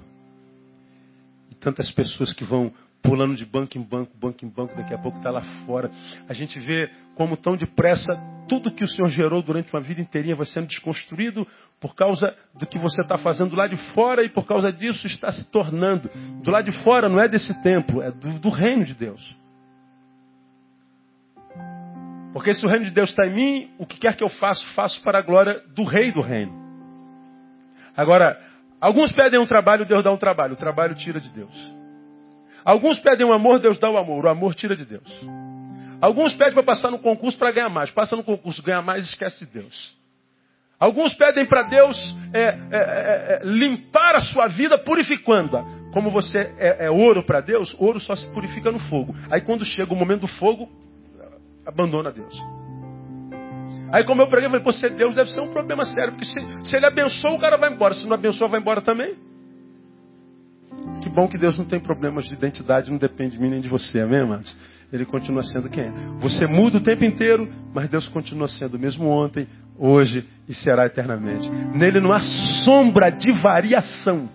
E tantas pessoas que vão pulando de banco em banco, banco em banco, daqui a pouco está lá fora. A gente vê como tão depressa tudo que o Senhor gerou durante uma vida inteirinha vai sendo desconstruído por causa do que você está fazendo lá de fora e por causa disso está se tornando. Do lado de fora não é desse templo, é do, do reino de Deus. Porque se o reino de Deus está em mim, o que quer que eu faça, faço para a glória do rei do reino. Agora, alguns pedem um trabalho, Deus dá um trabalho. O trabalho tira de Deus. Alguns pedem um amor, Deus dá o amor. O amor tira de Deus. Alguns pedem para passar no concurso para ganhar mais. Passa no concurso, ganha mais, esquece de Deus. Alguns pedem para Deus é, é, é, é, limpar a sua vida purificando-a. Como você é, é ouro para Deus, ouro só se purifica no fogo. Aí quando chega o momento do fogo, abandona Deus. Aí como eu preguei, eu falei, pô, ser Deus deve ser um problema sério, porque se, se ele abençoa, o cara vai embora. Se não abençoa, vai embora também. Que bom que Deus não tem problemas de identidade, não depende de mim nem de você, amém, amados? Ele continua sendo quem é. Você muda o tempo inteiro, mas Deus continua sendo o mesmo ontem, hoje e será eternamente. Nele não há sombra de variação.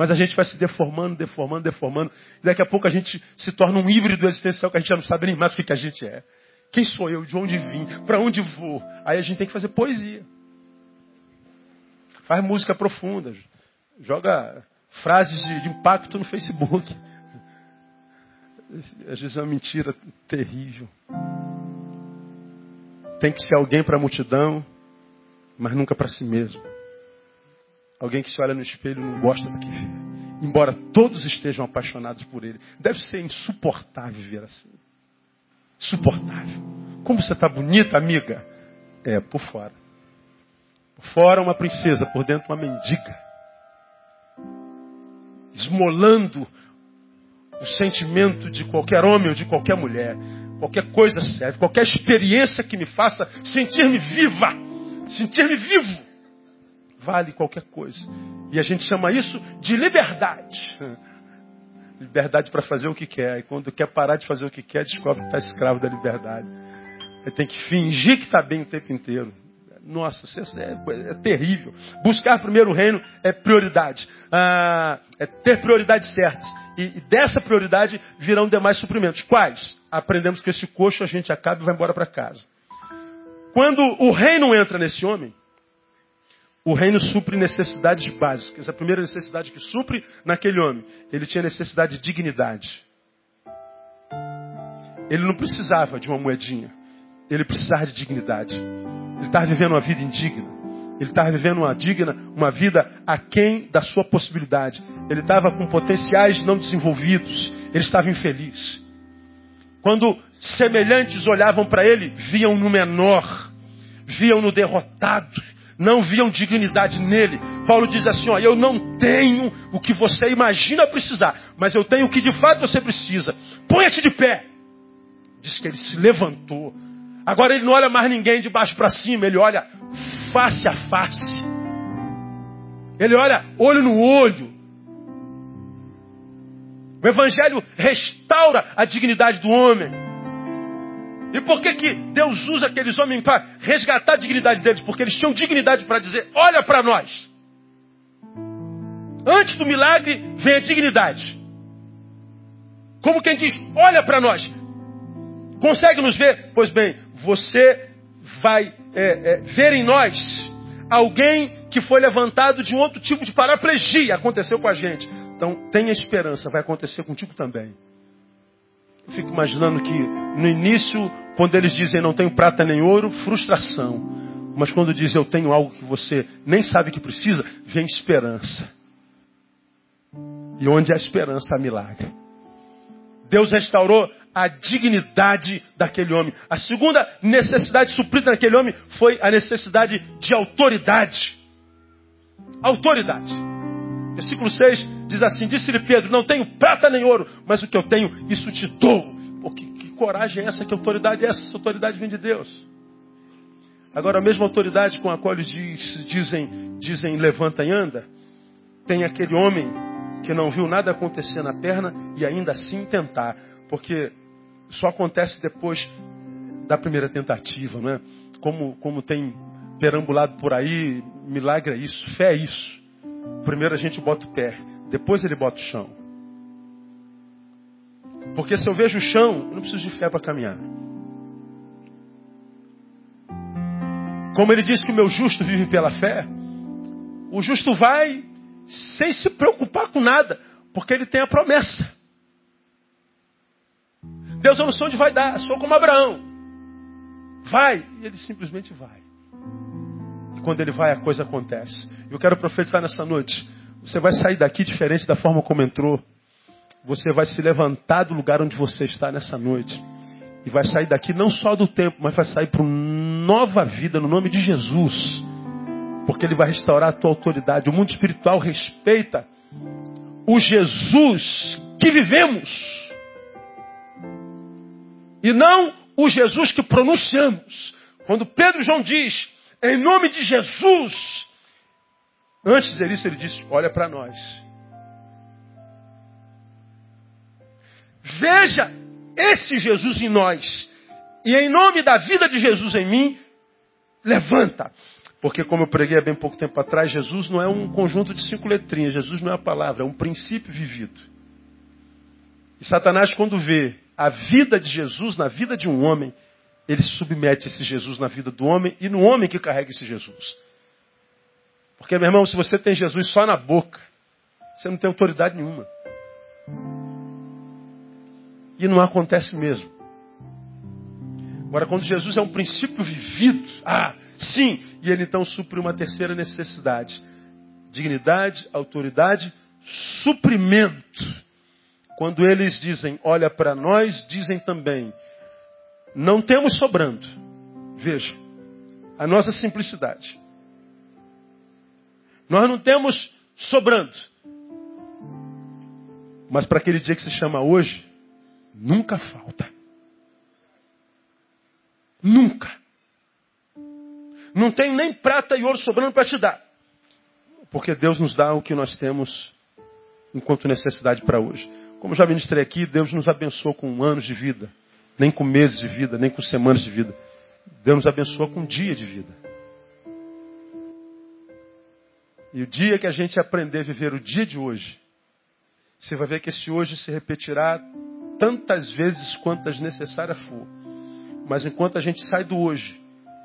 Mas a gente vai se deformando, deformando, deformando. E daqui a pouco a gente se torna um híbrido existencial que a gente já não sabe nem mais o que, que a gente é. Quem sou eu? De onde vim? Para onde vou? Aí a gente tem que fazer poesia. Faz música profunda. Joga frases de, de impacto no Facebook. Às vezes é uma mentira terrível. Tem que ser alguém para a multidão, mas nunca para si mesmo. Alguém que se olha no espelho não gosta do que vê. Embora todos estejam apaixonados por ele. Deve ser insuportável viver assim. Suportável. Como você está bonita, amiga? É, por fora. Por fora uma princesa, por dentro uma mendiga. Esmolando o sentimento de qualquer homem ou de qualquer mulher. Qualquer coisa serve, qualquer experiência que me faça sentir-me viva, sentir-me vivo vale qualquer coisa. E a gente chama isso de liberdade. [LAUGHS] Liberdade para fazer o que quer. E quando quer parar de fazer o que quer, descobre que está escravo da liberdade. Ele tem que fingir que está bem o tempo inteiro. Nossa, isso é, é, terrível. Buscar primeiro o reino é prioridade. Ah, é ter prioridades certas. E, e, dessa prioridade virão demais suprimentos. Quais? Aprendemos que esse coxo a gente acaba e vai embora para casa. Quando o reino entra nesse homem, o reino supre necessidades básicas. A primeira necessidade que supre naquele homem, ele tinha necessidade de dignidade. Ele não precisava de uma moedinha. Ele precisava de dignidade. Ele estava vivendo uma vida indigna. Ele estava vivendo uma digna, uma vida aquém da sua possibilidade. Ele estava com potenciais não desenvolvidos. Ele estava infeliz. Quando semelhantes olhavam para ele, viam no menor, viam no derrotado, não viam dignidade nele. Paulo diz assim: ó, eu não tenho o que você imagina precisar, mas eu tenho o que de fato você precisa. Ponha-te de pé. Diz que ele se levantou. Agora ele não olha mais ninguém de baixo para cima, ele olha face a face. Ele olha olho no olho. O Evangelho restaura a dignidade do homem. E por que, que Deus usa aqueles homens para resgatar a dignidade deles? Porque eles tinham dignidade para dizer: olha para nós. Antes do milagre vem a dignidade. Como quem diz: olha para nós. Consegue nos ver? Pois bem, você vai é, é, ver em nós alguém que foi levantado de um outro tipo de paraplegia. Aconteceu com a gente. Então tenha esperança, vai acontecer contigo também. Fico imaginando que no início, quando eles dizem não tenho prata nem ouro, frustração. Mas quando dizem eu tenho algo que você nem sabe que precisa, vem esperança. E onde há esperança há milagre. Deus restaurou a dignidade daquele homem. A segunda necessidade suprida naquele homem foi a necessidade de autoridade. Autoridade. Versículo 6 diz assim: Disse-lhe Pedro: Não tenho prata nem ouro, mas o que eu tenho, isso te dou. Pô, que, coragem é essa? Que autoridade é essa? Essa autoridade vem de Deus. Agora, a mesma autoridade com a qual eles diz, dizem, dizem levanta e anda, tem aquele homem que não viu nada acontecer na perna e ainda assim tentar. Porque só acontece depois da primeira tentativa, não é? Como, como tem perambulado por aí, milagre é isso, fé é isso. Primeiro a gente bota o pé, depois ele bota o chão. Porque se eu vejo o chão, eu não preciso de fé para caminhar. Como ele disse que o meu justo vive pela fé, o justo vai sem se preocupar com nada, porque ele tem a promessa. Deus, eu não sei onde vai dar, sou como Abraão. Vai, e ele simplesmente vai. Quando ele vai, a coisa acontece. Eu quero profetizar nessa noite. Você vai sair daqui diferente da forma como entrou. Você vai se levantar do lugar onde você está nessa noite. E vai sair daqui não só do tempo, mas vai sair para uma nova vida no nome de Jesus. Porque Ele vai restaurar a tua autoridade. O mundo espiritual respeita o Jesus que vivemos. E não o Jesus que pronunciamos. Quando Pedro João diz, em nome de Jesus, antes de dizer isso, ele disse, olha para nós. Veja esse Jesus em nós. E em nome da vida de Jesus em mim, levanta. Porque, como eu preguei há bem pouco tempo atrás, Jesus não é um conjunto de cinco letrinhas. Jesus não é a palavra, é um princípio vivido. E Satanás, quando vê a vida de Jesus na vida de um homem, ele submete esse Jesus na vida do homem e no homem que carrega esse Jesus. Porque, meu irmão, se você tem Jesus só na boca, você não tem autoridade nenhuma. E não acontece mesmo. Agora, quando Jesus é um princípio vivido, ah, sim, e ele então supre uma terceira necessidade: dignidade, autoridade, suprimento. Quando eles dizem, olha para nós, dizem também, não temos sobrando. Veja, a nossa simplicidade. Nós não temos sobrando. Mas para aquele dia que se chama hoje, nunca falta. Nunca. Não tem nem prata e ouro sobrando para te dar. Porque Deus nos dá o que nós temos enquanto necessidade para hoje. Como já ministrei aqui, Deus nos abençoou com anos de vida, nem com meses de vida, nem com semanas de vida. Deus nos abençoou com um dia de vida. E o dia que a gente aprender a viver o dia de hoje, você vai ver que esse hoje se repetirá tantas vezes quantas necessárias for. Mas enquanto a gente sai do hoje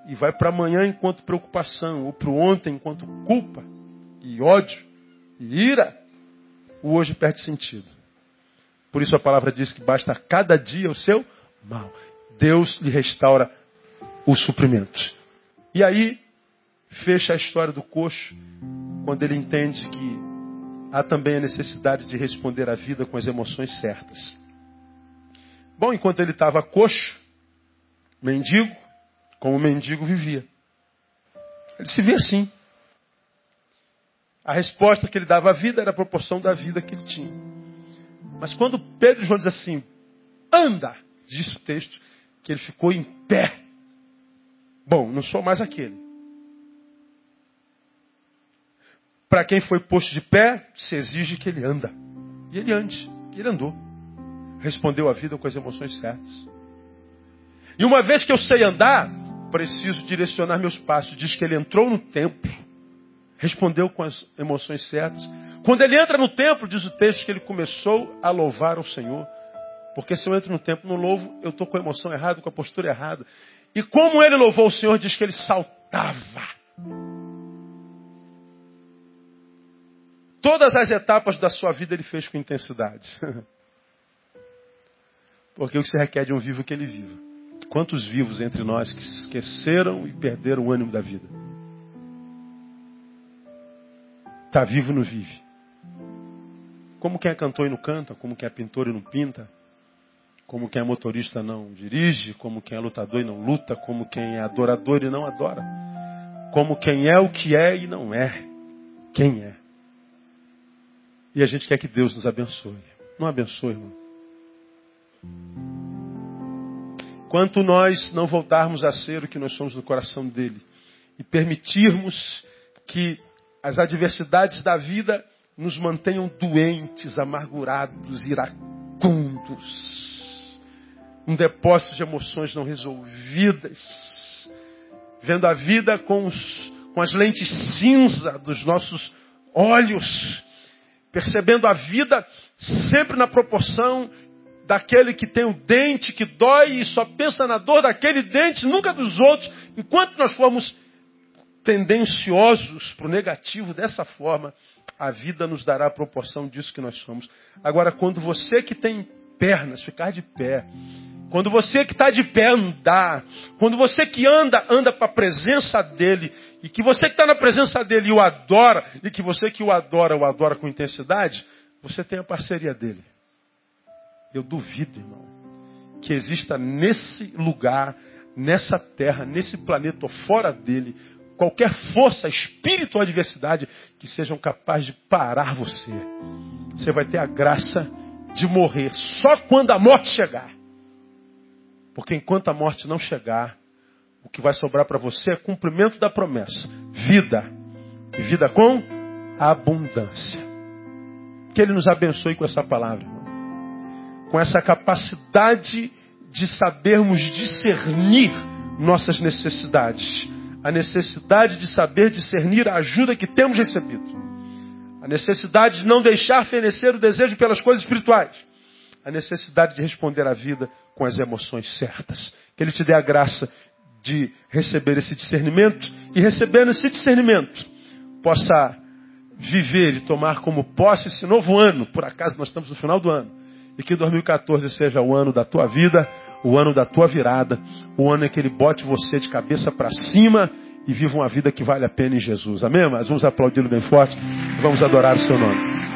e vai para amanhã enquanto preocupação, ou para o ontem enquanto culpa e ódio e ira, o hoje perde sentido. Por isso a palavra diz que basta cada dia o seu mal. Deus lhe restaura o suprimento. E aí, fecha a história do coxo, quando ele entende que há também a necessidade de responder à vida com as emoções certas. Bom, enquanto ele estava coxo, mendigo, como mendigo vivia. Ele se via assim. A resposta que ele dava à vida era a proporção da vida que ele tinha. Mas quando Pedro João dizem assim, anda, diz o texto, que ele ficou em pé. Bom, não sou mais aquele. Para quem foi posto de pé, se exige que ele anda. E ele ande. E ele andou. Respondeu à vida com as emoções certas. E uma vez que eu sei andar, preciso direcionar meus passos. Diz que ele entrou no templo, respondeu com as emoções certas, quando ele entra no templo, diz o texto que ele começou a louvar o Senhor. Porque se eu entro no templo não louvo, eu estou com a emoção errada, com a postura errada. E como ele louvou o Senhor, diz que ele saltava. Todas as etapas da sua vida ele fez com intensidade. [LAUGHS] Porque o que se requer de um vivo é que ele viva. Quantos vivos entre nós que se esqueceram e perderam o ânimo da vida? Está vivo e não vive. Como quem é cantor e não canta, como quem é pintor e não pinta, como quem é motorista não dirige, como quem é lutador e não luta, como quem é adorador e não adora, como quem é o que é e não é quem é. E a gente quer que Deus nos abençoe. Não abençoe, irmão. Quanto nós não voltarmos a ser o que nós somos no coração dele e permitirmos que as adversidades da vida nos mantenham doentes, amargurados, iracundos, um depósito de emoções não resolvidas, vendo a vida com, os, com as lentes cinza dos nossos olhos, percebendo a vida sempre na proporção daquele que tem o dente que dói e só pensa na dor daquele dente, nunca dos outros. Enquanto nós formos tendenciosos para o negativo dessa forma, a vida nos dará a proporção disso que nós somos. Agora, quando você que tem pernas ficar de pé, quando você que está de pé andar, quando você que anda, anda para a presença dele, e que você que está na presença dele o adora, e que você que o adora, o adora com intensidade, você tem a parceria dele. Eu duvido, irmão, que exista nesse lugar, nessa terra, nesse planeta ou fora dele, qualquer força, espírito ou adversidade que sejam capazes de parar você. Você vai ter a graça de morrer só quando a morte chegar. Porque enquanto a morte não chegar, o que vai sobrar para você é cumprimento da promessa: vida. E vida com abundância. Que Ele nos abençoe com essa palavra, com essa capacidade de sabermos discernir nossas necessidades. A necessidade de saber discernir a ajuda que temos recebido. A necessidade de não deixar fenecer o desejo pelas coisas espirituais. A necessidade de responder à vida com as emoções certas. Que Ele te dê a graça de receber esse discernimento e recebendo esse discernimento possa viver e tomar como posse esse novo ano. Por acaso nós estamos no final do ano. E que 2014 seja o ano da tua vida, o ano da tua virada, o ano em que Ele bote você de cabeça para cima e viva uma vida que vale a pena em Jesus. Amém? Mas vamos aplaudi-lo bem forte vamos adorar o seu nome.